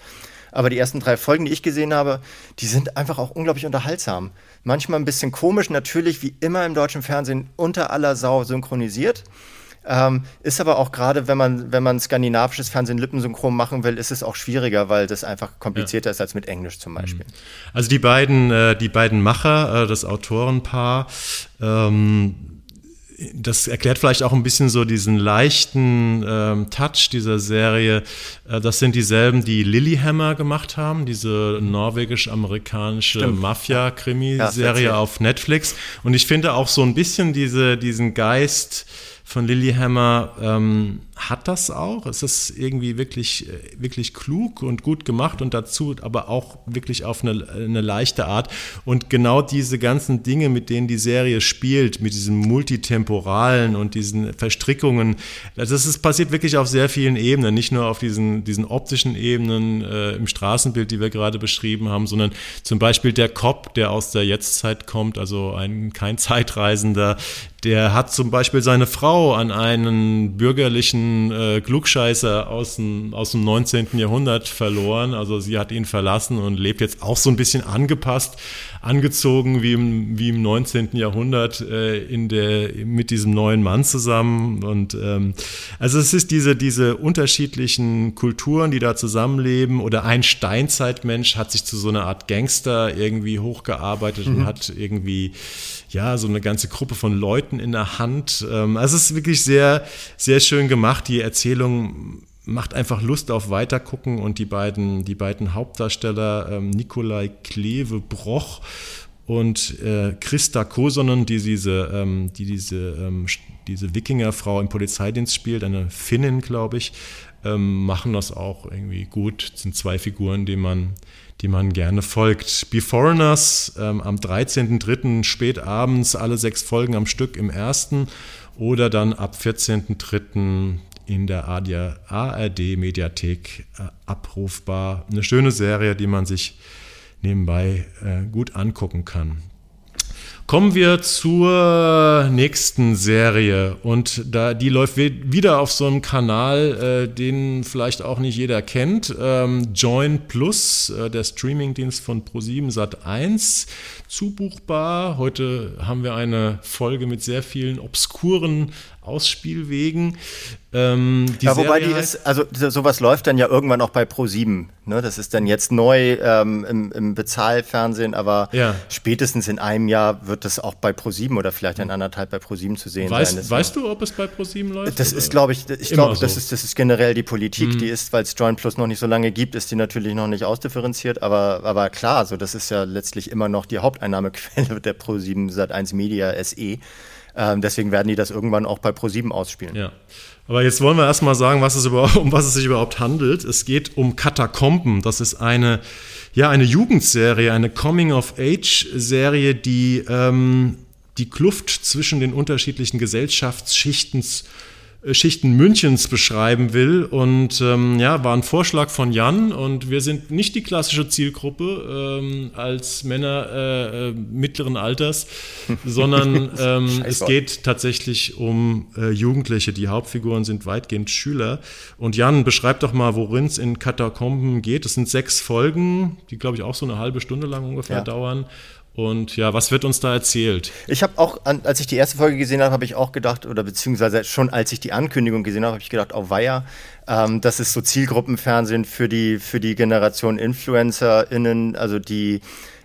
C: Aber die ersten drei Folgen, die ich gesehen habe, die sind einfach auch unglaublich unterhaltsam. Manchmal ein bisschen komisch, natürlich wie immer im deutschen Fernsehen unter aller Sau synchronisiert. Ähm, ist aber auch gerade, wenn man, wenn man skandinavisches Fernsehen lippensynchron machen will, ist es auch schwieriger, weil das einfach komplizierter ja. ist als mit Englisch zum Beispiel. Mhm.
A: Also die beiden, äh, die beiden Macher, äh, das Autorenpaar, ähm, das erklärt vielleicht auch ein bisschen so diesen leichten ähm, Touch dieser Serie. Äh, das sind dieselben, die Lilyhammer gemacht haben, diese norwegisch-amerikanische Mafia-Krimiserie ja, auf Netflix. Und ich finde auch so ein bisschen diese, diesen Geist von Lilyhammer ähm, hat das auch. Es ist irgendwie wirklich, äh, wirklich klug und gut gemacht und dazu aber auch wirklich auf eine, eine leichte Art. Und genau diese ganzen Dinge, mit denen die Serie spielt, mit diesem Multitemporalen und diesen Verstrickungen, das ist passiert wirklich auf sehr vielen Ebenen, nicht nur auf diesen, diesen optischen Ebenen äh, im Straßenbild, die wir gerade beschrieben haben, sondern zum Beispiel der Cop, der aus der Jetztzeit kommt, also ein, kein Zeitreisender, der hat zum Beispiel seine Frau an einen bürgerlichen äh, Klugscheißer aus dem, aus dem 19. Jahrhundert verloren. Also sie hat ihn verlassen und lebt jetzt auch so ein bisschen angepasst, angezogen wie im, wie im 19. Jahrhundert äh, in der, mit diesem neuen Mann zusammen. Und ähm, also es ist diese, diese unterschiedlichen Kulturen, die da zusammenleben. Oder ein Steinzeitmensch hat sich zu so einer Art Gangster irgendwie hochgearbeitet mhm. und hat irgendwie ja, so eine ganze Gruppe von Leuten in der Hand. Ähm, also es ist wirklich sehr, sehr schön gemacht. Die Erzählung macht einfach Lust auf Weitergucken und die beiden, die beiden Hauptdarsteller, ähm, Nikolai Klewe-Broch und äh, Christa Kosonen, die diese, ähm, die diese, ähm, diese Wikingerfrau im Polizeidienst spielt, eine Finnin, glaube ich, ähm, machen das auch irgendwie gut. Das sind zwei Figuren, die man, die man gerne folgt. Be Foreigners ähm, am 13.03. spät abends, alle sechs Folgen am Stück im ersten oder dann ab 14.03. in der ARD-Mediathek äh, abrufbar. Eine schöne Serie, die man sich nebenbei äh, gut angucken kann. Kommen wir zur nächsten Serie und da die läuft wieder auf so einem Kanal, äh, den vielleicht auch nicht jeder kennt. Ähm, Join Plus, äh, der Streamingdienst von Pro7 Sat1, zubuchbar. Heute haben wir eine Folge mit sehr vielen obskuren Ausspielwegen.
C: Ähm, ja, wobei die ist, also sowas läuft dann ja irgendwann auch bei Pro7. Ne? Das ist dann jetzt neu ähm, im, im, Bezahlfernsehen, aber ja. spätestens in einem Jahr wird das auch bei Pro7 oder vielleicht in anderthalb bei Pro7 zu sehen
A: weißt,
C: sein.
A: Weißt du, ob es bei Pro7 läuft?
C: Das oder? ist, glaube ich, ich glaube, so. das, ist, das ist generell die Politik, mhm. die ist, weil es Join Plus noch nicht so lange gibt, ist die natürlich noch nicht ausdifferenziert, aber, aber klar, so das ist ja letztlich immer noch die Haupteinnahmequelle der Pro7 Sat1 Media SE. Ähm, deswegen werden die das irgendwann auch bei Pro7 ausspielen.
A: Ja. Aber jetzt wollen wir erstmal sagen, was es überhaupt, um was es sich überhaupt handelt. Es geht um Katakomben. Das ist eine, ja, eine Jugendserie, eine Coming-of-Age-Serie, die ähm, die Kluft zwischen den unterschiedlichen Gesellschaftsschichten Schichten Münchens beschreiben will. Und ähm, ja, war ein Vorschlag von Jan und wir sind nicht die klassische Zielgruppe ähm, als Männer äh, äh, mittleren Alters, sondern ähm, es geht tatsächlich um äh, Jugendliche. Die Hauptfiguren sind weitgehend Schüler. Und Jan, beschreib doch mal, worin es in Katakomben geht. Es sind sechs Folgen, die, glaube ich, auch so eine halbe Stunde lang ungefähr ja. dauern. Und ja, was wird uns da erzählt?
C: Ich habe auch, als ich die erste Folge gesehen habe, habe ich auch gedacht, oder beziehungsweise schon als ich die Ankündigung gesehen habe, habe ich gedacht, oh weia, ähm, das ist so Zielgruppenfernsehen für die, für die Generation InfluencerInnen, also die,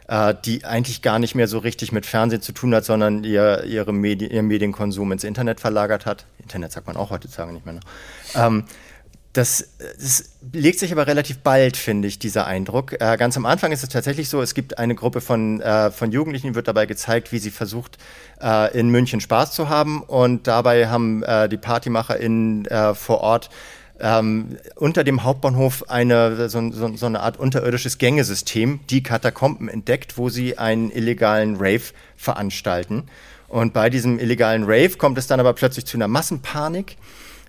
C: äh, die eigentlich gar nicht mehr so richtig mit Fernsehen zu tun hat, sondern ihr, ihre Medi ihren Medienkonsum ins Internet verlagert hat. Internet sagt man auch heutzutage nicht mehr. Ne? Ähm, das, das, legt sich aber relativ bald, finde ich, dieser Eindruck. Äh, ganz am Anfang ist es tatsächlich so, es gibt eine Gruppe von, äh, von Jugendlichen, wird dabei gezeigt, wie sie versucht, äh, in München Spaß zu haben. Und dabei haben äh, die PartymacherInnen äh, vor Ort ähm, unter dem Hauptbahnhof eine, so, so, so, eine Art unterirdisches Gängesystem, die Katakomben, entdeckt, wo sie einen illegalen Rave veranstalten. Und bei diesem illegalen Rave kommt es dann aber plötzlich zu einer Massenpanik.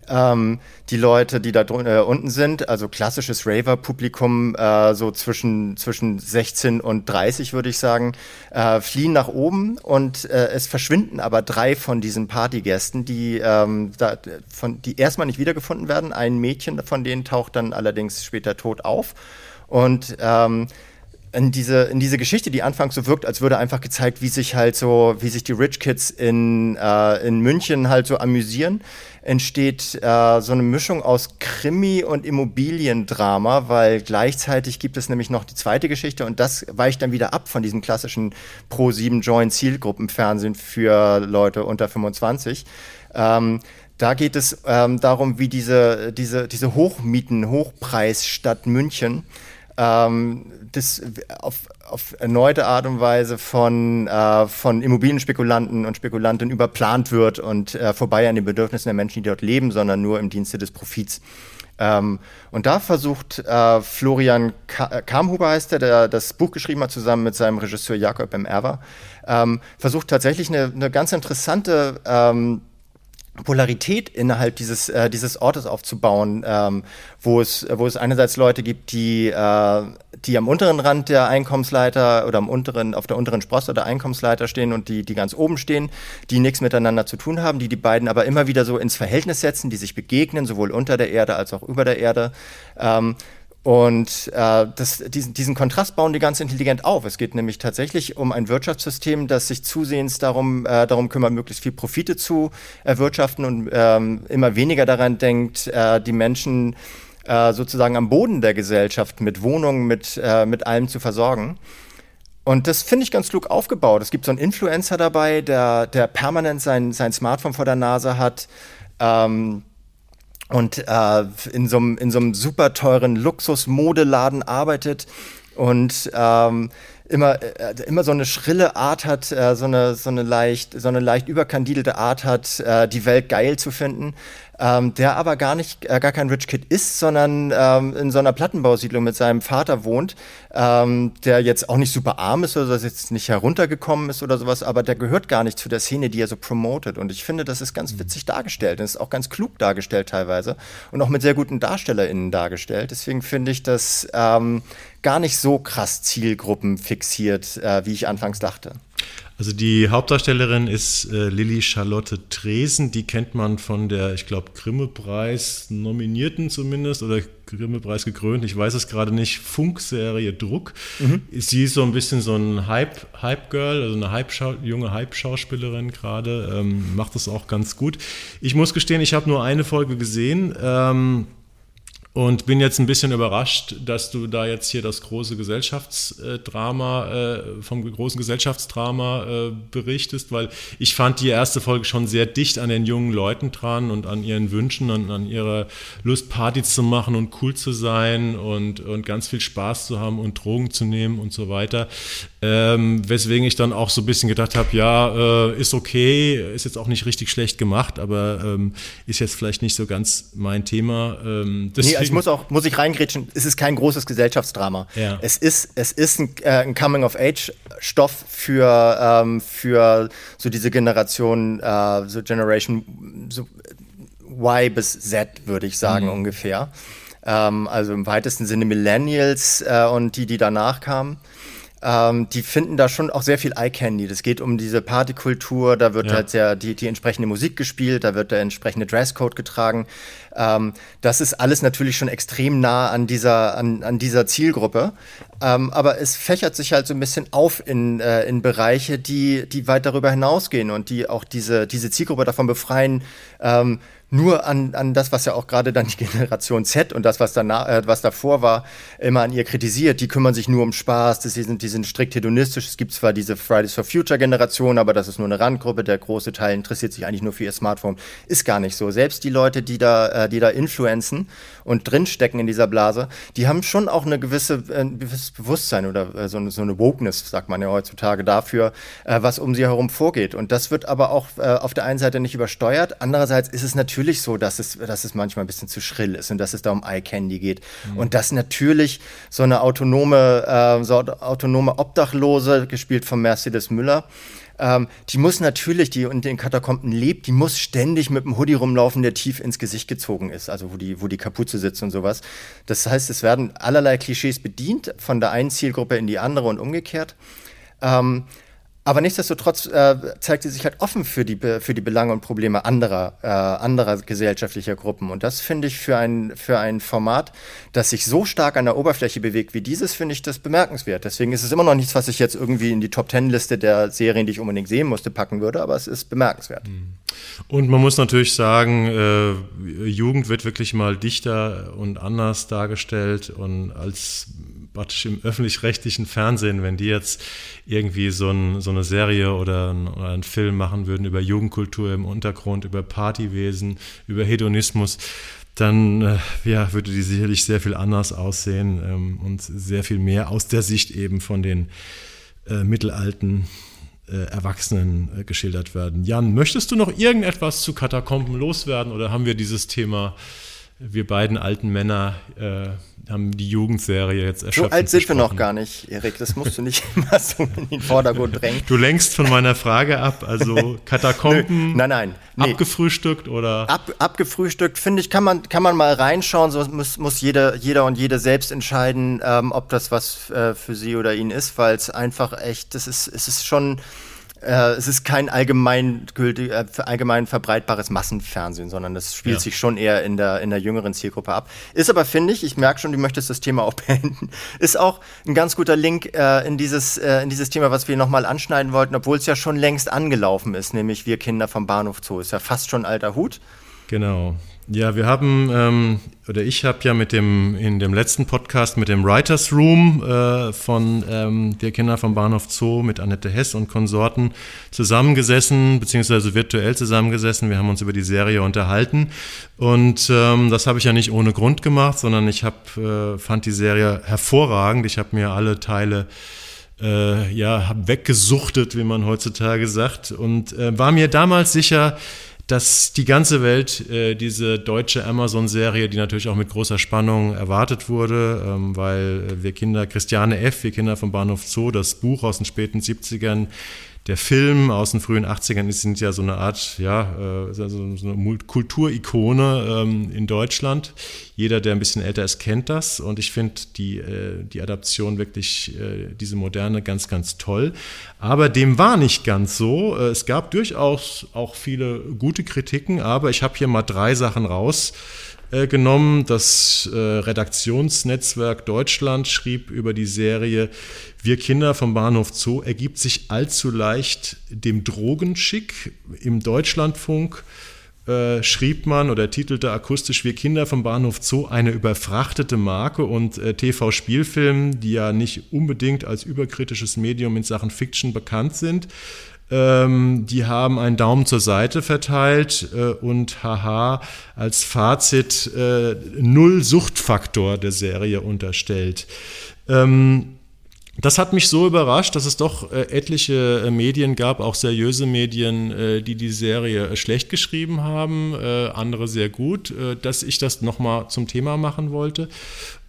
C: Ähm, die Leute, die da äh, unten sind, also klassisches Raver-Publikum, äh, so zwischen, zwischen 16 und 30 würde ich sagen, äh, fliehen nach oben und äh, es verschwinden aber drei von diesen Partygästen, die, ähm, da, von, die erstmal nicht wiedergefunden werden. Ein Mädchen von denen taucht dann allerdings später tot auf und ähm, in diese, in diese Geschichte, die anfangs so wirkt, als würde einfach gezeigt, wie sich halt so, wie sich die Rich Kids in, äh, in München halt so amüsieren, entsteht äh, so eine Mischung aus Krimi und Immobiliendrama, weil gleichzeitig gibt es nämlich noch die zweite Geschichte und das weicht dann wieder ab von diesem klassischen Pro-7 Joint Zielgruppenfernsehen für Leute unter 25. Ähm, da geht es ähm, darum, wie diese, diese, diese Hochmieten, Hochpreisstadt München ähm, das auf, auf erneute Art und Weise von, äh, von Immobilienspekulanten und Spekulanten überplant wird und äh, vorbei an den Bedürfnissen der Menschen, die dort leben, sondern nur im Dienste des Profits. Ähm, und da versucht äh, Florian Ka Kamhuber heißt er, der das Buch geschrieben hat, zusammen mit seinem Regisseur Jakob M. Erwer, ähm, versucht tatsächlich eine, eine ganz interessante ähm, Polarität innerhalb dieses, äh, dieses Ortes aufzubauen, ähm, wo, es, wo es einerseits Leute gibt, die, äh, die am unteren Rand der Einkommensleiter oder am unteren, auf der unteren Sprosse der Einkommensleiter stehen und die, die ganz oben stehen, die nichts miteinander zu tun haben, die die beiden aber immer wieder so ins Verhältnis setzen, die sich begegnen, sowohl unter der Erde als auch über der Erde. Ähm, und äh, das, diesen, diesen Kontrast bauen die ganz intelligent auf. Es geht nämlich tatsächlich um ein Wirtschaftssystem, das sich zusehends darum, äh, darum kümmert, möglichst viel Profite zu erwirtschaften und ähm, immer weniger daran denkt, äh, die Menschen äh, sozusagen am Boden der Gesellschaft mit Wohnungen, mit, äh, mit allem zu versorgen. Und das finde ich ganz klug aufgebaut. Es gibt so einen Influencer dabei, der, der permanent sein, sein Smartphone vor der Nase hat. Ähm, und äh, in so einem super teuren Luxusmodeladen arbeitet und ähm, immer, äh, immer so eine schrille Art hat, äh, so, eine, so, eine leicht, so eine leicht überkandidelte Art hat, äh, die Welt geil zu finden ähm, der aber gar nicht, äh, gar kein Rich Kid ist, sondern ähm, in so einer Plattenbausiedlung mit seinem Vater wohnt, ähm, der jetzt auch nicht super arm ist oder jetzt nicht heruntergekommen ist oder sowas, aber der gehört gar nicht zu der Szene, die er so promotet. Und ich finde, das ist ganz mhm. witzig dargestellt. Das ist auch ganz klug dargestellt teilweise und auch mit sehr guten DarstellerInnen dargestellt. Deswegen finde ich das ähm, gar nicht so krass Zielgruppen fixiert, äh, wie ich anfangs dachte.
A: Also die Hauptdarstellerin ist äh, Lilly Charlotte Dresen, die kennt man von der, ich glaube, Grimme-Preis nominierten zumindest oder Grimme-Preis gekrönt, ich weiß es gerade nicht, Funkserie Druck. Mhm. Sie ist so ein bisschen so ein Hype-Girl, also eine Hype junge Hype-Schauspielerin gerade, ähm, macht das auch ganz gut. Ich muss gestehen, ich habe nur eine Folge gesehen. Ähm, und bin jetzt ein bisschen überrascht, dass du da jetzt hier das große Gesellschaftsdrama, äh, vom großen Gesellschaftsdrama äh, berichtest, weil ich fand die erste Folge schon sehr dicht an den jungen Leuten dran und an ihren Wünschen und an ihrer Lust, Party zu machen und cool zu sein und, und ganz viel Spaß zu haben und Drogen zu nehmen und so weiter. Ähm, weswegen ich dann auch so ein bisschen gedacht habe, ja, äh, ist okay, ist jetzt auch nicht richtig schlecht gemacht, aber ähm, ist jetzt vielleicht nicht so ganz mein Thema.
C: Ähm, nee, ich muss auch, muss ich reingrätschen, es ist kein großes Gesellschaftsdrama. Ja. Es ist, es ist ein, äh, ein Coming-of-Age-Stoff für, ähm, für so diese Generation, äh, so Generation so Y bis Z, würde ich sagen, mhm. ungefähr. Ähm, also im weitesten Sinne Millennials äh, und die, die danach kamen ähm, die finden da schon auch sehr viel Eye Candy. Das geht um diese Partykultur, da wird ja. halt sehr die, die entsprechende Musik gespielt, da wird der entsprechende Dresscode getragen. Ähm, das ist alles natürlich schon extrem nah an dieser, an, an dieser Zielgruppe. Ähm, aber es fächert sich halt so ein bisschen auf in, äh, in Bereiche, die, die weit darüber hinausgehen und die auch diese, diese Zielgruppe davon befreien, ähm, nur an, an das, was ja auch gerade dann die Generation Z und das, was, danach, äh, was davor war, immer an ihr kritisiert. Die kümmern sich nur um Spaß, das, die, sind, die sind strikt hedonistisch. Es gibt zwar diese Fridays for Future Generation, aber das ist nur eine Randgruppe. Der große Teil interessiert sich eigentlich nur für ihr Smartphone. Ist gar nicht so. Selbst die Leute, die da, äh, die da influenzen und drinstecken in dieser Blase, die haben schon auch eine gewisse, äh, ein gewisses Bewusstsein oder äh, so, eine, so eine Wokeness, sagt man ja heutzutage, dafür, äh, was um sie herum vorgeht. Und das wird aber auch äh, auf der einen Seite nicht übersteuert. Andererseits ist es natürlich natürlich so, dass es, dass es manchmal ein bisschen zu schrill ist und dass es da um Eye Candy geht. Mhm. Und dass natürlich so eine autonome, äh, so autonome Obdachlose, gespielt von Mercedes Müller, ähm, die muss natürlich, die in den Katakomben lebt, die muss ständig mit einem Hoodie rumlaufen, der tief ins Gesicht gezogen ist, also wo die, wo die Kapuze sitzt und sowas. Das heißt, es werden allerlei Klischees bedient, von der einen Zielgruppe in die andere und umgekehrt. Ähm, Aber nichtsdestotrotz äh, zeigt sie sich halt offen für die, für die Belange und Probleme anderer, äh, anderer gesellschaftlicher Gruppen. Und das finde ich für ein, für ein Format, das sich so stark an der Oberfläche bewegt wie dieses, finde ich das bemerkenswert. Deswegen ist es immer noch nichts, was ich jetzt irgendwie in die Top Ten Liste der Serien, die ich unbedingt sehen musste, packen würde, aber es ist bemerkenswert. Mhm.
A: Und man muss natürlich sagen, äh, Jugend wird wirklich mal dichter und anders dargestellt und als praktisch im öffentlich-rechtlichen Fernsehen, wenn die jetzt irgendwie so, ein, so eine Serie oder, ein, oder einen Film machen würden über Jugendkultur im Untergrund, über Partywesen, über Hedonismus, dann äh, ja, würde die sicherlich sehr viel anders aussehen ähm, und sehr viel mehr aus der Sicht eben von den äh, mittelalten äh, Erwachsenen äh, geschildert werden. Jan, möchtest du noch irgendetwas zu Katakomben loswerden oder haben wir dieses Thema, wir beiden alten Männer, äh, haben die Jugendserie jetzt
C: erschöpft. So alt sind wir noch gar nicht, Erik. Das musst du nicht immer so in den Vordergrund drängen.
A: Du lenkst von meiner Frage ab. Also Katakomben.
C: Nö, nein, nein.
A: Nee. Abgefrühstückt oder?
C: Ab, abgefrühstückt, finde ich, kann man, kann man mal reinschauen. So muss, muss jeder, jeder und jede selbst entscheiden, ähm, ob das was äh, für sie oder ihn ist, weil es einfach echt, das ist, es ist schon äh, es ist kein allgemeingültig, äh, allgemein verbreitbares Massenfernsehen, sondern das spielt ja. sich schon eher in der, in der jüngeren Zielgruppe ab. Ist aber, finde ich, ich merke schon, du möchtest das Thema auch beenden, ist auch ein ganz guter Link äh, in, dieses, äh, in dieses Thema, was wir nochmal anschneiden wollten, obwohl es ja schon längst angelaufen ist, nämlich Wir Kinder vom Bahnhof Zoo. Ist ja fast schon alter Hut.
A: Genau. Ja, wir haben, ähm, oder ich habe ja mit dem, in dem letzten Podcast mit dem Writers Room äh, von ähm, der Kinder vom Bahnhof Zoo mit Annette Hess und Konsorten zusammengesessen, beziehungsweise virtuell zusammengesessen. Wir haben uns über die Serie unterhalten. Und ähm, das habe ich ja nicht ohne Grund gemacht, sondern ich hab, äh, fand die Serie hervorragend. Ich habe mir alle Teile äh, ja, weggesuchtet, wie man heutzutage sagt, und äh, war mir damals sicher, dass die ganze Welt äh, diese deutsche Amazon-Serie, die natürlich auch mit großer Spannung erwartet wurde, ähm, weil wir Kinder, Christiane F., wir Kinder vom Bahnhof Zoo, das Buch aus den späten 70ern, der Film aus den frühen 80ern sind ja so eine Art, ja, äh, so eine Kulturikone ähm, in Deutschland. Jeder, der ein bisschen älter ist, kennt das. Und ich finde die, äh, die Adaption wirklich, äh, diese moderne, ganz, ganz toll. Aber dem war nicht ganz so. Es gab durchaus auch viele gute Kritiken, aber ich habe hier mal drei Sachen raus äh, genommen. Das äh, Redaktionsnetzwerk Deutschland schrieb über die Serie Wir Kinder vom Bahnhof Zoo ergibt sich allzu leicht dem Drogenschick. Im Deutschlandfunk äh, schrieb man oder titelte akustisch Wir Kinder vom Bahnhof Zoo eine überfrachtete Marke und äh, TV-Spielfilm, die ja nicht unbedingt als überkritisches Medium in Sachen Fiction bekannt sind, ähm, die haben einen Daumen zur Seite verteilt äh, und haha als Fazit äh, null Suchtfaktor der Serie unterstellt. Ähm, das hat mich so überrascht, dass es doch äh, etliche äh, Medien gab, auch seriöse Medien, äh, die die Serie äh, schlecht geschrieben haben, äh, andere sehr gut, äh, dass ich das nochmal zum Thema machen wollte.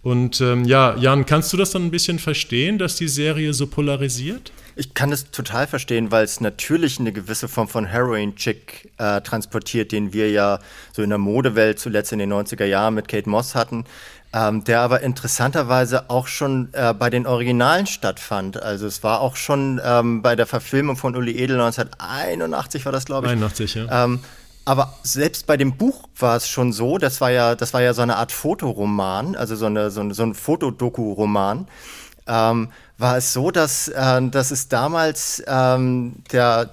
A: Und ähm, ja, Jan, kannst du das dann ein bisschen verstehen, dass die Serie so polarisiert?
C: Ich kann es total verstehen, weil es natürlich eine gewisse Form von Heroin-Chick transportiert, den wir ja so in der Modewelt zuletzt in den 90er Jahren mit Kate Moss hatten ähm, der aber interessanterweise auch schon äh, bei den Originalen stattfand. Also es war auch schon ähm, bei der Verfilmung von Uli Edel 1981 war das, glaube ich.
A: 81, ja. Ähm,
C: aber selbst bei dem Buch war es schon so, das war ja, das war ja so eine Art Fotoroman, also so, eine, so, eine, so ein Fotodoku-Roman. Ähm, war es so, dass, äh, dass es damals ähm, der,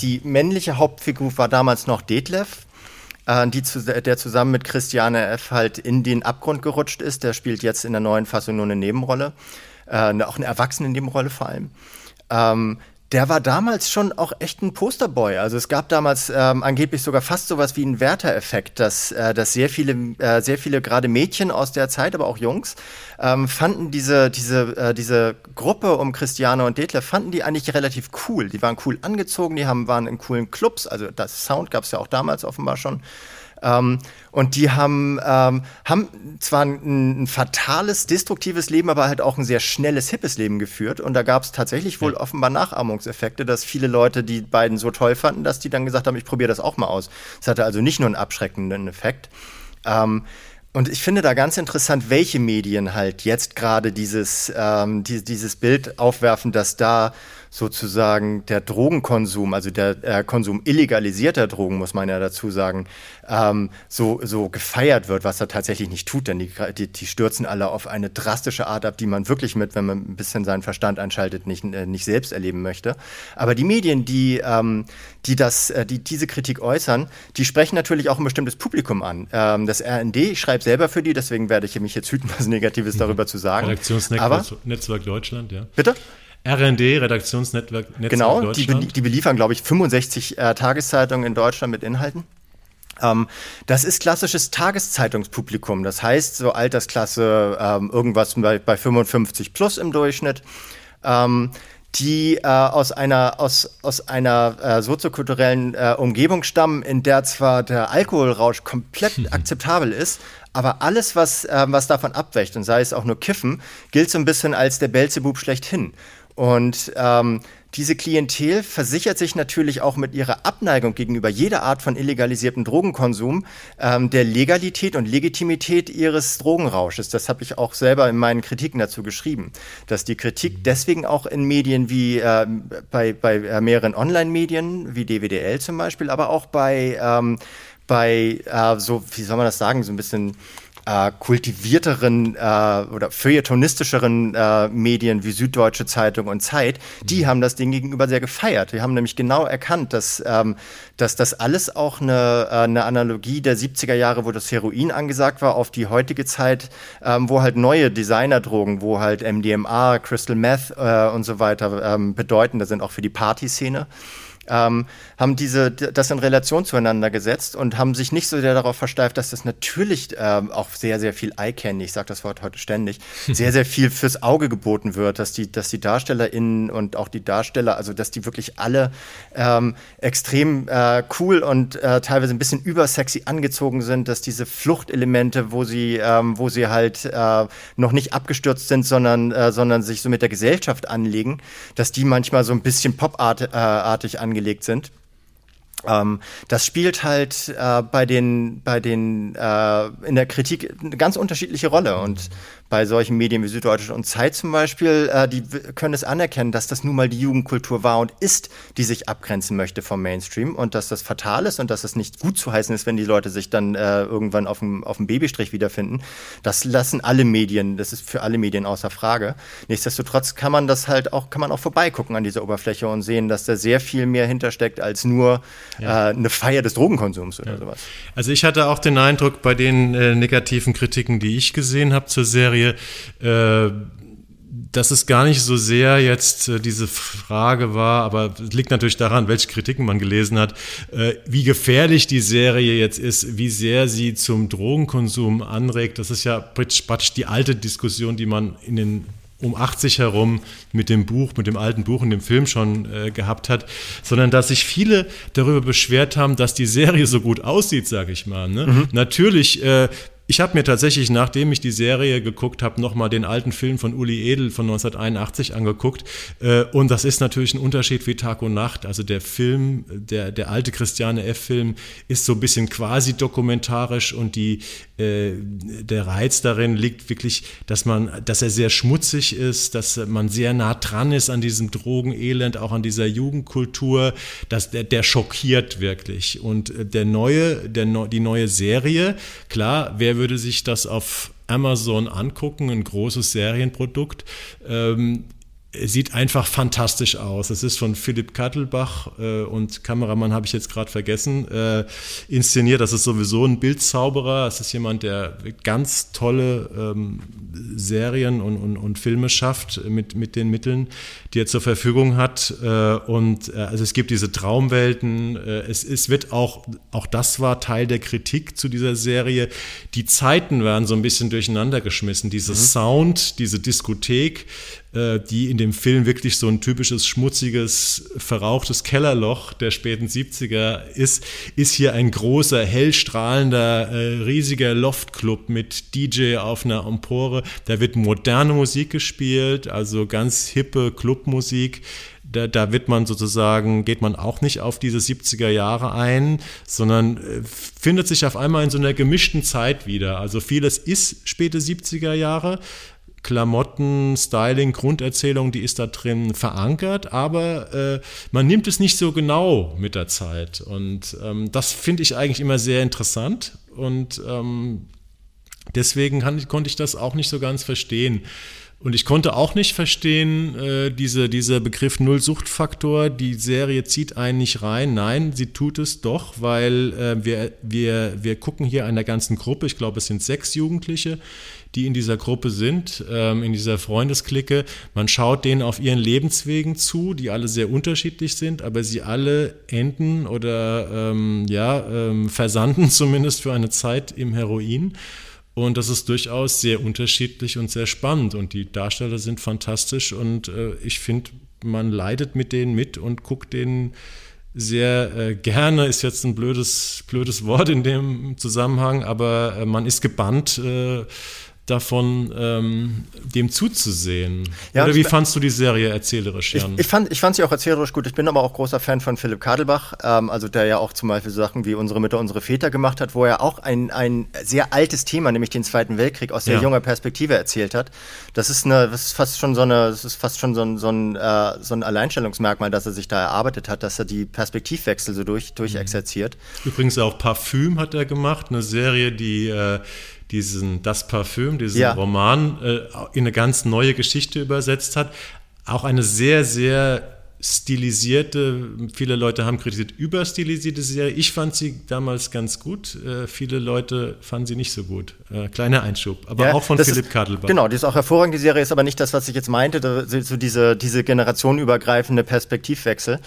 C: die männliche Hauptfigur war damals noch Detlef, äh, die zu, der zusammen mit Christiane F. halt in den Abgrund gerutscht ist. Der spielt jetzt in der neuen Fassung nur eine Nebenrolle, äh, auch eine Erwachsenen-Nebenrolle vor allem. Ähm, der war damals schon auch echt ein Posterboy. Also es gab damals ähm, angeblich sogar fast sowas wie einen Werter-Effekt, dass, äh, dass sehr viele, äh, sehr viele gerade Mädchen aus der Zeit, aber auch Jungs, ähm, fanden diese, diese, äh, diese Gruppe um Christiane und Detlef, fanden die eigentlich relativ cool. Die waren cool angezogen, die haben, waren in coolen Clubs, also das Sound gab es ja auch damals offenbar schon. Ähm, und die haben, ähm, haben zwar ein, ein, fatales, destruktives Leben, aber halt auch ein sehr schnelles, hippes Leben geführt. Und da gab es tatsächlich wohl ja. offenbar Nachahmungseffekte, dass viele Leute die beiden so toll fanden, dass die dann gesagt haben, ich probiere das auch mal aus. Das hatte also nicht nur einen abschreckenden Effekt. Ähm, und ich finde da ganz interessant, welche Medien halt jetzt gerade dieses, ähm, die, dieses Bild aufwerfen, dass da sozusagen der Drogenkonsum, also der äh, Konsum illegalisierter Drogen, muss man ja dazu sagen, ähm, so, so gefeiert wird, was er tatsächlich nicht tut, denn die, die, die, stürzen alle auf eine drastische Art ab, die man wirklich mit, wenn man ein bisschen seinen Verstand einschaltet, nicht, äh, nicht selbst erleben möchte. Aber die Medien, die, ähm, die, das, äh, die diese Kritik äußern, die sprechen natürlich auch ein bestimmtes Publikum an. Ähm, das RND, ich schreibe selber für die, deswegen werde ich mich jetzt hüten, was Negatives darüber zu sagen.
A: Redaktionsnetzwerk Deutschland, ja.
C: Bitte?
A: RND, Redaktionsnetzwerk
C: Netzwerk genau, Deutschland. Die, die beliefern, glaube ich, 65 äh, Tageszeitungen in Deutschland mit Inhalten. Ähm, das ist klassisches Tageszeitungspublikum. Das heißt, so Altersklasse ähm, irgendwas bei, bei 55 plus im Durchschnitt. Ähm, die äh, aus einer, aus, aus einer äh, soziokulturellen äh, Umgebung stammen, in der zwar der Alkoholrausch komplett mhm. akzeptabel ist, aber alles, was, äh, was davon abweicht, und sei es auch nur Kiffen, gilt so ein bisschen als der Belzebub schlechthin. Und ähm, diese Klientel versichert sich natürlich auch mit ihrer Abneigung gegenüber jeder Art von illegalisiertem Drogenkonsum ähm, der Legalität und Legitimität ihres Drogenrausches. Das habe ich auch selber in meinen Kritiken dazu geschrieben, dass die Kritik deswegen auch in Medien wie äh, bei, bei äh, mehreren Online-Medien wie DWDL zum Beispiel, aber auch bei, ähm, bei äh, so, wie soll man das sagen, so ein bisschen äh, kultivierteren äh, oder feuilletonistischeren äh, Medien wie Süddeutsche Zeitung und Zeit, die mhm. haben das Ding gegenüber sehr gefeiert. Die haben nämlich genau erkannt, dass, ähm, dass das alles auch eine, äh, eine Analogie der 70er Jahre, wo das Heroin angesagt war, auf die heutige Zeit, ähm, wo halt neue Designerdrogen, wo halt MDMA, Crystal Meth äh, und so weiter ähm, bedeutender sind, auch für die Partyszene ähm, haben diese, das in Relation zueinander gesetzt und haben sich nicht so sehr darauf versteift, dass das natürlich ähm, auch sehr, sehr viel Eye-Candy, ich sage das Wort heute ständig, sehr, sehr viel fürs Auge geboten wird, dass die, dass die DarstellerInnen und auch die Darsteller, also dass die wirklich alle ähm, extrem äh, cool und äh, teilweise ein bisschen übersexy angezogen sind, dass diese Fluchtelemente, wo sie, ähm, wo sie halt äh, noch nicht abgestürzt sind, sondern, äh, sondern sich so mit der Gesellschaft anlegen, dass die manchmal so ein bisschen popartig äh, angelegt angelegt sind. Ähm, das spielt halt äh, bei den, bei den äh, in der Kritik eine ganz unterschiedliche Rolle. Und bei solchen Medien wie Süddeutsche und Zeit zum Beispiel, äh, die können es anerkennen, dass das nun mal die Jugendkultur war und ist, die sich abgrenzen möchte vom Mainstream und dass das fatal ist und dass es nicht gut zu heißen ist, wenn die Leute sich dann äh, irgendwann auf dem, auf dem Babystrich wiederfinden. Das lassen alle Medien, das ist für alle Medien außer Frage. Nichtsdestotrotz kann man das halt auch, kann man auch vorbeigucken an dieser Oberfläche und sehen, dass da sehr viel mehr hintersteckt als nur ja. äh, eine Feier des Drogenkonsums oder ja. sowas.
A: Also ich hatte auch den Eindruck bei den äh, negativen Kritiken, die ich gesehen habe zur Serie, Serie, äh, dass es gar nicht so sehr jetzt äh, diese Frage war, aber es liegt natürlich daran, welche Kritiken man gelesen hat, äh, wie gefährlich die Serie jetzt ist, wie sehr sie zum Drogenkonsum anregt. Das ist ja praktisch die alte Diskussion, die man in den um 80 herum mit dem Buch, mit dem alten Buch und dem Film schon äh, gehabt hat, sondern dass sich viele darüber beschwert haben, dass die Serie so gut aussieht, sage ich mal. Ne? Mhm. Natürlich äh, ich habe mir tatsächlich, nachdem ich die Serie geguckt habe, nochmal den alten Film von Uli Edel von 1981 angeguckt. Äh, und das ist natürlich ein Unterschied wie Tag und Nacht. Also der Film, der, der alte Christiane F-Film ist so ein bisschen quasi dokumentarisch und die, äh, der Reiz darin liegt wirklich, dass man, dass er sehr schmutzig ist, dass man sehr nah dran ist an diesem Drogenelend, auch an dieser Jugendkultur, dass der, der schockiert wirklich. Und äh, der neue, der, die neue Serie, klar, wer würde sich das auf Amazon angucken, ein großes Serienprodukt. Ähm, sieht einfach fantastisch aus. Es ist von Philipp Kattelbach äh, und Kameramann habe ich jetzt gerade vergessen, äh, inszeniert. Das ist sowieso ein Bildzauberer. Es ist jemand, der ganz tolle ähm, Serien und, und, und, Filme schafft mit, mit den Mitteln, die er zur Verfügung hat. Äh, und äh, also es gibt diese Traumwelten. Äh, es, es wird auch, auch das war Teil der Kritik zu dieser Serie. Die Zeiten werden so ein bisschen durcheinander geschmissen. Diese mhm. Sound, diese Diskothek, die in dem Film wirklich so ein typisches schmutziges, verrauchtes Kellerloch der späten 70er ist, ist hier ein großer, hellstrahlender, äh, riesiger Loftclub mit DJ auf einer Empore. Da wird moderne Musik gespielt, also ganz hippe Clubmusik. Da, da, wird man sozusagen, geht man auch nicht auf diese 70er Jahre ein, sondern äh, findet sich auf einmal in so einer gemischten Zeit wieder. Also vieles ist späte 70er Jahre, Klamotten, Styling, Grunderzählung, die ist da drin verankert, aber äh, man nimmt es nicht so genau mit der Zeit. Und ähm, das finde ich eigentlich immer sehr interessant und ähm, deswegen kann, konnte ich das auch nicht so ganz verstehen. Und ich konnte auch nicht verstehen, äh, diese, dieser Begriff Null-Suchtfaktor, die Serie zieht einen nicht rein. Nein, sie tut es doch, weil äh, wir, wir, wir gucken hier einer ganzen Gruppe, ich glaube es sind sechs Jugendliche, die in dieser Gruppe sind, ähm, in dieser Freundesklicke. Man schaut denen auf ihren Lebenswegen zu, die alle sehr unterschiedlich sind, aber sie alle enden oder ähm, ja, ähm, versanden zumindest für eine Zeit im Heroin. Und das ist durchaus sehr unterschiedlich und sehr spannend. Und die Darsteller sind fantastisch und äh, ich finde, man leidet mit denen mit und guckt denen sehr äh, gerne, ist jetzt ein blödes, blödes Wort in dem Zusammenhang, aber äh, man ist gebannt äh, davon, ähm, dem zuzusehen. Ja, Oder wie fandst du die Serie erzählerisch,
C: Jan? Ich, ich, fand, ich fand sie auch erzählerisch gut. Ich bin aber auch großer Fan von Philipp Kadelbach, ähm, also der ja auch zum Beispiel Sachen wie Unsere Mütter, unsere Väter gemacht hat, wo er auch ein, ein sehr altes Thema, nämlich den Zweiten Weltkrieg, aus sehr ja. junger Perspektive erzählt hat. Das ist, eine, das ist fast schon so eine, das ist fast schon so ein, so ein, äh, so ein Alleinstellungsmerkmal, dass er sich da erarbeitet hat, dass er die Perspektivwechsel so durch, durchexerziert.
A: Übrigens auch Parfüm hat er gemacht, eine Serie, die äh, diesen Das Parfüm, diesen ja. Roman, äh, in eine ganz neue Geschichte übersetzt hat. Auch eine sehr, sehr stilisierte, viele Leute haben kritisiert, überstilisierte Serie. Ich fand sie damals ganz gut. Äh, viele Leute fanden sie nicht so gut. Äh, kleiner Einschub, aber ja, auch von Philipp Kadelbach.
C: Genau, die ist auch hervorragend. Die Serie ist aber nicht das, was ich jetzt meinte, so diese, diese generationenübergreifende Perspektivwechsel.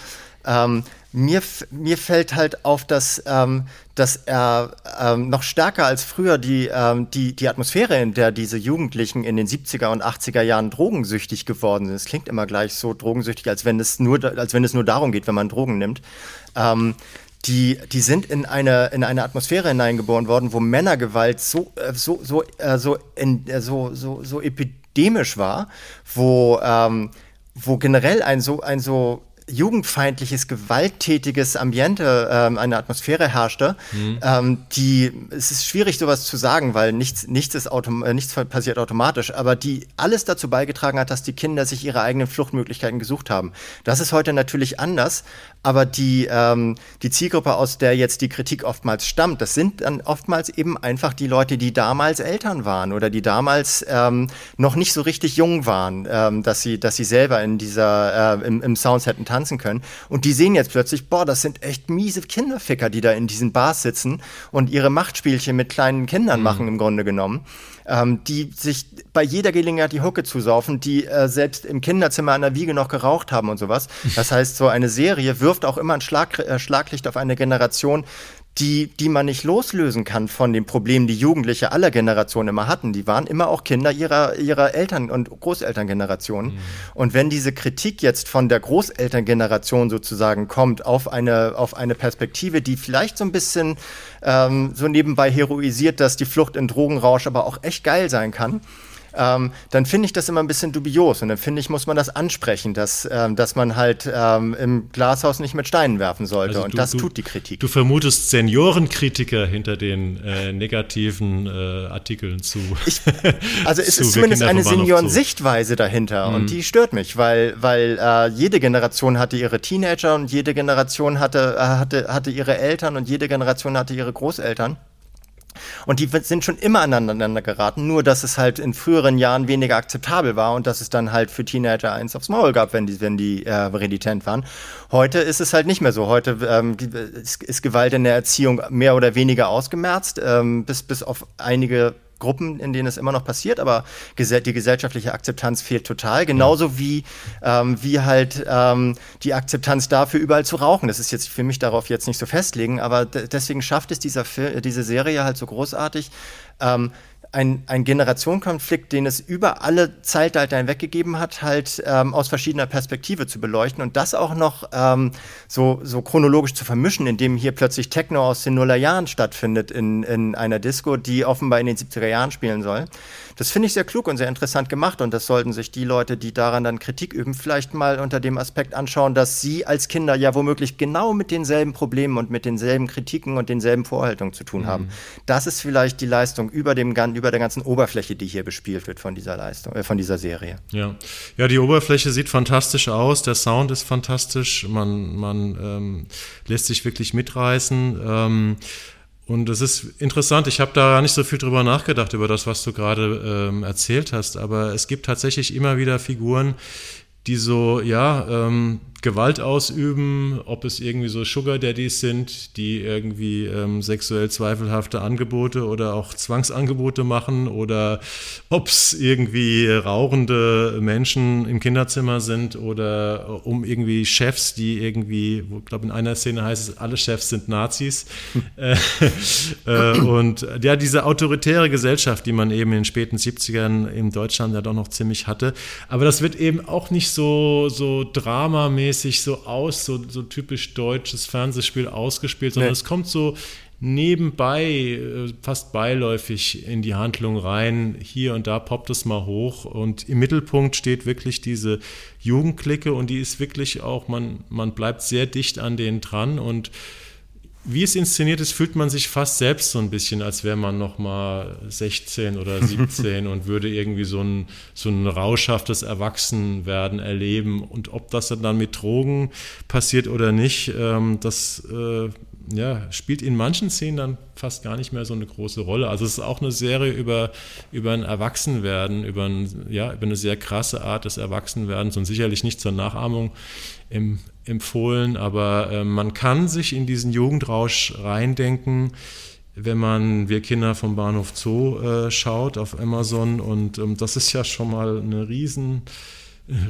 C: Ähm, mir, mir fällt halt auf, dass, ähm, dass er ähm, noch stärker als früher die, ähm, die, die Atmosphäre, in der diese Jugendlichen in den 70er und 80er Jahren drogensüchtig geworden sind. Es klingt immer gleich so drogensüchtig, als wenn es nur, als wenn es nur darum geht, wenn man Drogen nimmt. Ähm, die, die sind in eine, in eine Atmosphäre hineingeboren worden, wo Männergewalt so, äh, so, so, äh, so, in, äh, so, so, so epidemisch war, wo, ähm, wo generell ein so, ein so jugendfeindliches, gewalttätiges Ambiente, ähm, eine Atmosphäre herrschte, mhm. ähm, die, es ist schwierig sowas zu sagen, weil nichts, nichts, ist autom äh, nichts passiert automatisch, aber die alles dazu beigetragen hat, dass die Kinder sich ihre eigenen Fluchtmöglichkeiten gesucht haben. Das ist heute natürlich anders, aber die, ähm, die Zielgruppe, aus der jetzt die Kritik oftmals stammt, das sind dann oftmals eben einfach die Leute, die damals Eltern waren oder die damals ähm, noch nicht so richtig jung waren, ähm, dass, sie, dass sie selber in dieser, äh, im, im Sounds hätten tanzen können. Und die sehen jetzt plötzlich, boah, das sind echt miese Kinderficker, die da in diesen Bars sitzen und ihre Machtspielchen mit kleinen Kindern mhm. machen im Grunde genommen ähm, die sich bei jeder Gelegenheit die Hucke zusaufen, die äh, selbst im Kinderzimmer an der Wiege noch geraucht haben und sowas. Das heißt, so eine Serie wirft auch immer ein Schlag, äh, Schlaglicht auf eine Generation, die, die man nicht loslösen kann von den Problemen, die Jugendliche aller Generationen immer hatten. Die waren immer auch Kinder ihrer, ihrer Eltern- und Großelterngenerationen. Mhm. Und wenn diese Kritik jetzt von der Großelterngeneration sozusagen kommt auf eine, auf eine Perspektive, die vielleicht so ein bisschen ähm, so nebenbei heroisiert, dass die Flucht in Drogenrausch aber auch echt geil sein kann, ähm, dann finde ich das immer ein bisschen dubios. Und dann finde ich, muss man das ansprechen, dass, ähm, dass man halt ähm, im Glashaus nicht mit Steinen werfen sollte. Also und das
A: du,
C: tut die Kritik.
A: Du vermutest Seniorenkritiker hinter den äh, negativen äh, Artikeln zu.
C: Ich, also es ist zumindest eine Seniorensichtweise dahinter. Mhm. Und die stört mich, weil, weil äh, jede Generation hatte ihre Teenager und jede Generation hatte, äh, hatte, hatte ihre Eltern und jede Generation hatte ihre Großeltern. Und die sind schon immer aneinander geraten, nur dass es halt in früheren Jahren weniger akzeptabel war und dass es dann halt für Teenager eins aufs Maul gab, wenn die, wenn die äh, renitent waren. Heute ist es halt nicht mehr so. Heute ähm, ist, ist Gewalt in der Erziehung mehr oder weniger ausgemerzt, ähm, bis, bis auf einige Gruppen, in denen es immer noch passiert, aber die gesellschaftliche Akzeptanz fehlt total. Genauso wie, ähm, wie halt ähm, die Akzeptanz dafür, überall zu rauchen. Das ist jetzt für mich darauf jetzt nicht so festlegen, aber deswegen schafft es dieser Fil diese Serie halt so großartig, ähm, ein, ein Generationenkonflikt, den es über alle Zeitalter hinweg gegeben hat, halt ähm, aus verschiedener Perspektive zu beleuchten und das auch noch ähm, so, so chronologisch zu vermischen, indem hier plötzlich Techno aus den Nullerjahren stattfindet in, in einer Disco, die offenbar in den 70er Jahren spielen soll. Das finde ich sehr klug und sehr interessant gemacht und das sollten sich die Leute, die daran dann Kritik üben, vielleicht mal unter dem Aspekt anschauen, dass sie als Kinder ja womöglich genau mit denselben Problemen und mit denselben Kritiken und denselben Vorhaltungen zu tun mhm. haben. Das ist vielleicht die Leistung über, dem, über der ganzen Oberfläche, die hier bespielt wird von dieser Leistung, äh, von dieser Serie.
A: Ja. ja, die Oberfläche sieht fantastisch aus, der Sound ist fantastisch, man, man ähm, lässt sich wirklich mitreißen. Ähm, und es ist interessant, ich habe da nicht so viel drüber nachgedacht, über das, was du gerade ähm, erzählt hast, aber es gibt tatsächlich immer wieder Figuren, die so, ja, ähm, Gewalt ausüben, ob es irgendwie so Sugar Daddies sind, die irgendwie ähm, sexuell zweifelhafte Angebote oder auch Zwangsangebote machen oder ob es irgendwie rauchende Menschen im Kinderzimmer sind oder um irgendwie Chefs, die irgendwie, ich glaube in einer Szene heißt es, alle Chefs sind Nazis. äh, äh, und ja, diese autoritäre Gesellschaft, die man eben in den späten 70ern in Deutschland ja doch noch ziemlich hatte. Aber das wird eben auch nicht so, so dramamäßig mäßig so aus, so, so typisch deutsches Fernsehspiel ausgespielt, sondern nee. es kommt so nebenbei, äh, fast beiläufig in die Handlung rein. Hier und da poppt es mal hoch und im Mittelpunkt steht wirklich diese Jugendklicke und die ist wirklich auch, man, man bleibt sehr dicht an denen dran und wie es inszeniert ist, fühlt man sich fast selbst so ein bisschen, als wäre man noch mal 16 oder 17 und würde irgendwie so ein, so ein rauschhaftes Erwachsenwerden erleben. Und ob das dann mit Drogen passiert oder nicht, ähm, das äh, ja, spielt in manchen Szenen dann fast gar nicht mehr so eine große Rolle. Also es ist auch eine Serie über, über ein Erwachsenwerden, über, ein, ja, über eine sehr krasse Art des Erwachsenwerdens und sicherlich nicht zur Nachahmung im, empfohlen, aber äh, man kann sich in diesen Jugendrausch reindenken, wenn man Wir Kinder vom Bahnhof Zoo äh, schaut auf Amazon und ähm, das ist ja schon mal eine riesen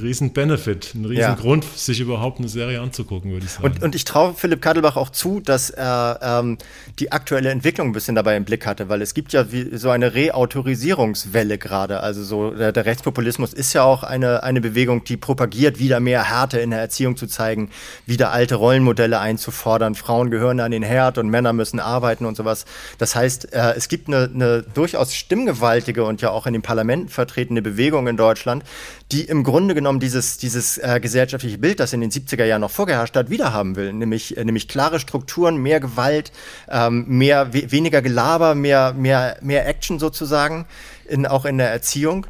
A: riesen Benefit, ein riesen ja. Grund, sich überhaupt eine Serie anzugucken, würde ich sagen.
C: Und, und ich traue Philipp Kadelbach auch zu, dass er ähm, die aktuelle Entwicklung ein bisschen dabei im Blick hatte, weil es gibt ja wie, so eine Reautorisierungswelle gerade. Also so der, der, Rechtspopulismus ist ja auch eine, eine Bewegung, die propagiert, wieder mehr Härte in der Erziehung zu zeigen, wieder alte Rollenmodelle einzufordern. Frauen gehören an den Herd und Männer müssen arbeiten und sowas. Das heißt, äh, es gibt eine, eine durchaus stimmgewaltige und ja auch in den Parlamenten vertretene Bewegung in Deutschland, die im Grunde genommen dieses, dieses äh, gesellschaftliche Bild, das in den 70er Jahren noch vorgeherrscht hat, wiederhaben will. Nämlich, äh, nämlich klare Strukturen, mehr Gewalt, ähm, mehr, we weniger Gelaber, mehr, mehr, mehr Action sozusagen, in, auch in der Erziehung.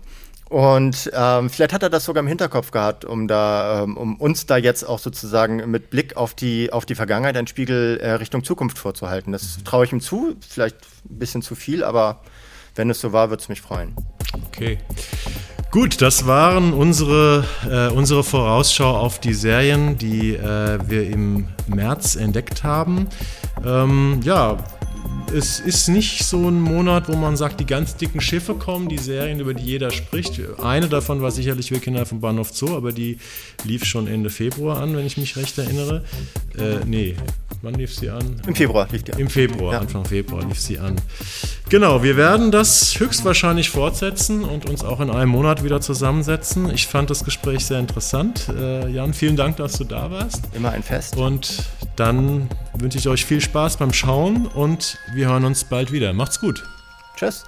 C: Und ähm, vielleicht hat er das sogar im Hinterkopf gehabt, um da, ähm, um uns da jetzt auch sozusagen mit Blick auf die, auf die Vergangenheit einen Spiegel äh, Richtung Zukunft vorzuhalten. Das traue ich ihm zu, vielleicht ein bisschen zu viel, aber wenn es so war, würde es mich freuen.
A: Okay. Gut, das waren unsere, äh, unsere Vorausschau auf die Serien, die äh, wir im März entdeckt haben. Ähm, ja, es ist nicht so ein Monat, wo man sagt, die ganz dicken Schiffe kommen, die Serien, über die jeder spricht. Eine davon war sicherlich Wir Kinder vom Bahnhof Zoo, aber die lief schon Ende Februar an, wenn ich mich recht erinnere. Äh, nee, wann lief sie an?
C: Im Februar lief die
A: an. Im Februar, ja. Anfang Februar lief sie an. Genau, wir werden das höchstwahrscheinlich fortsetzen und uns auch in einem Monat wieder zusammensetzen. Ich fand das Gespräch sehr interessant. Äh, Jan, vielen Dank, dass du da warst.
C: Immer ein Fest.
A: Und dann wünsche ich euch viel Spaß beim Schauen und wir hören uns bald wieder. Macht's gut.
C: Tschüss.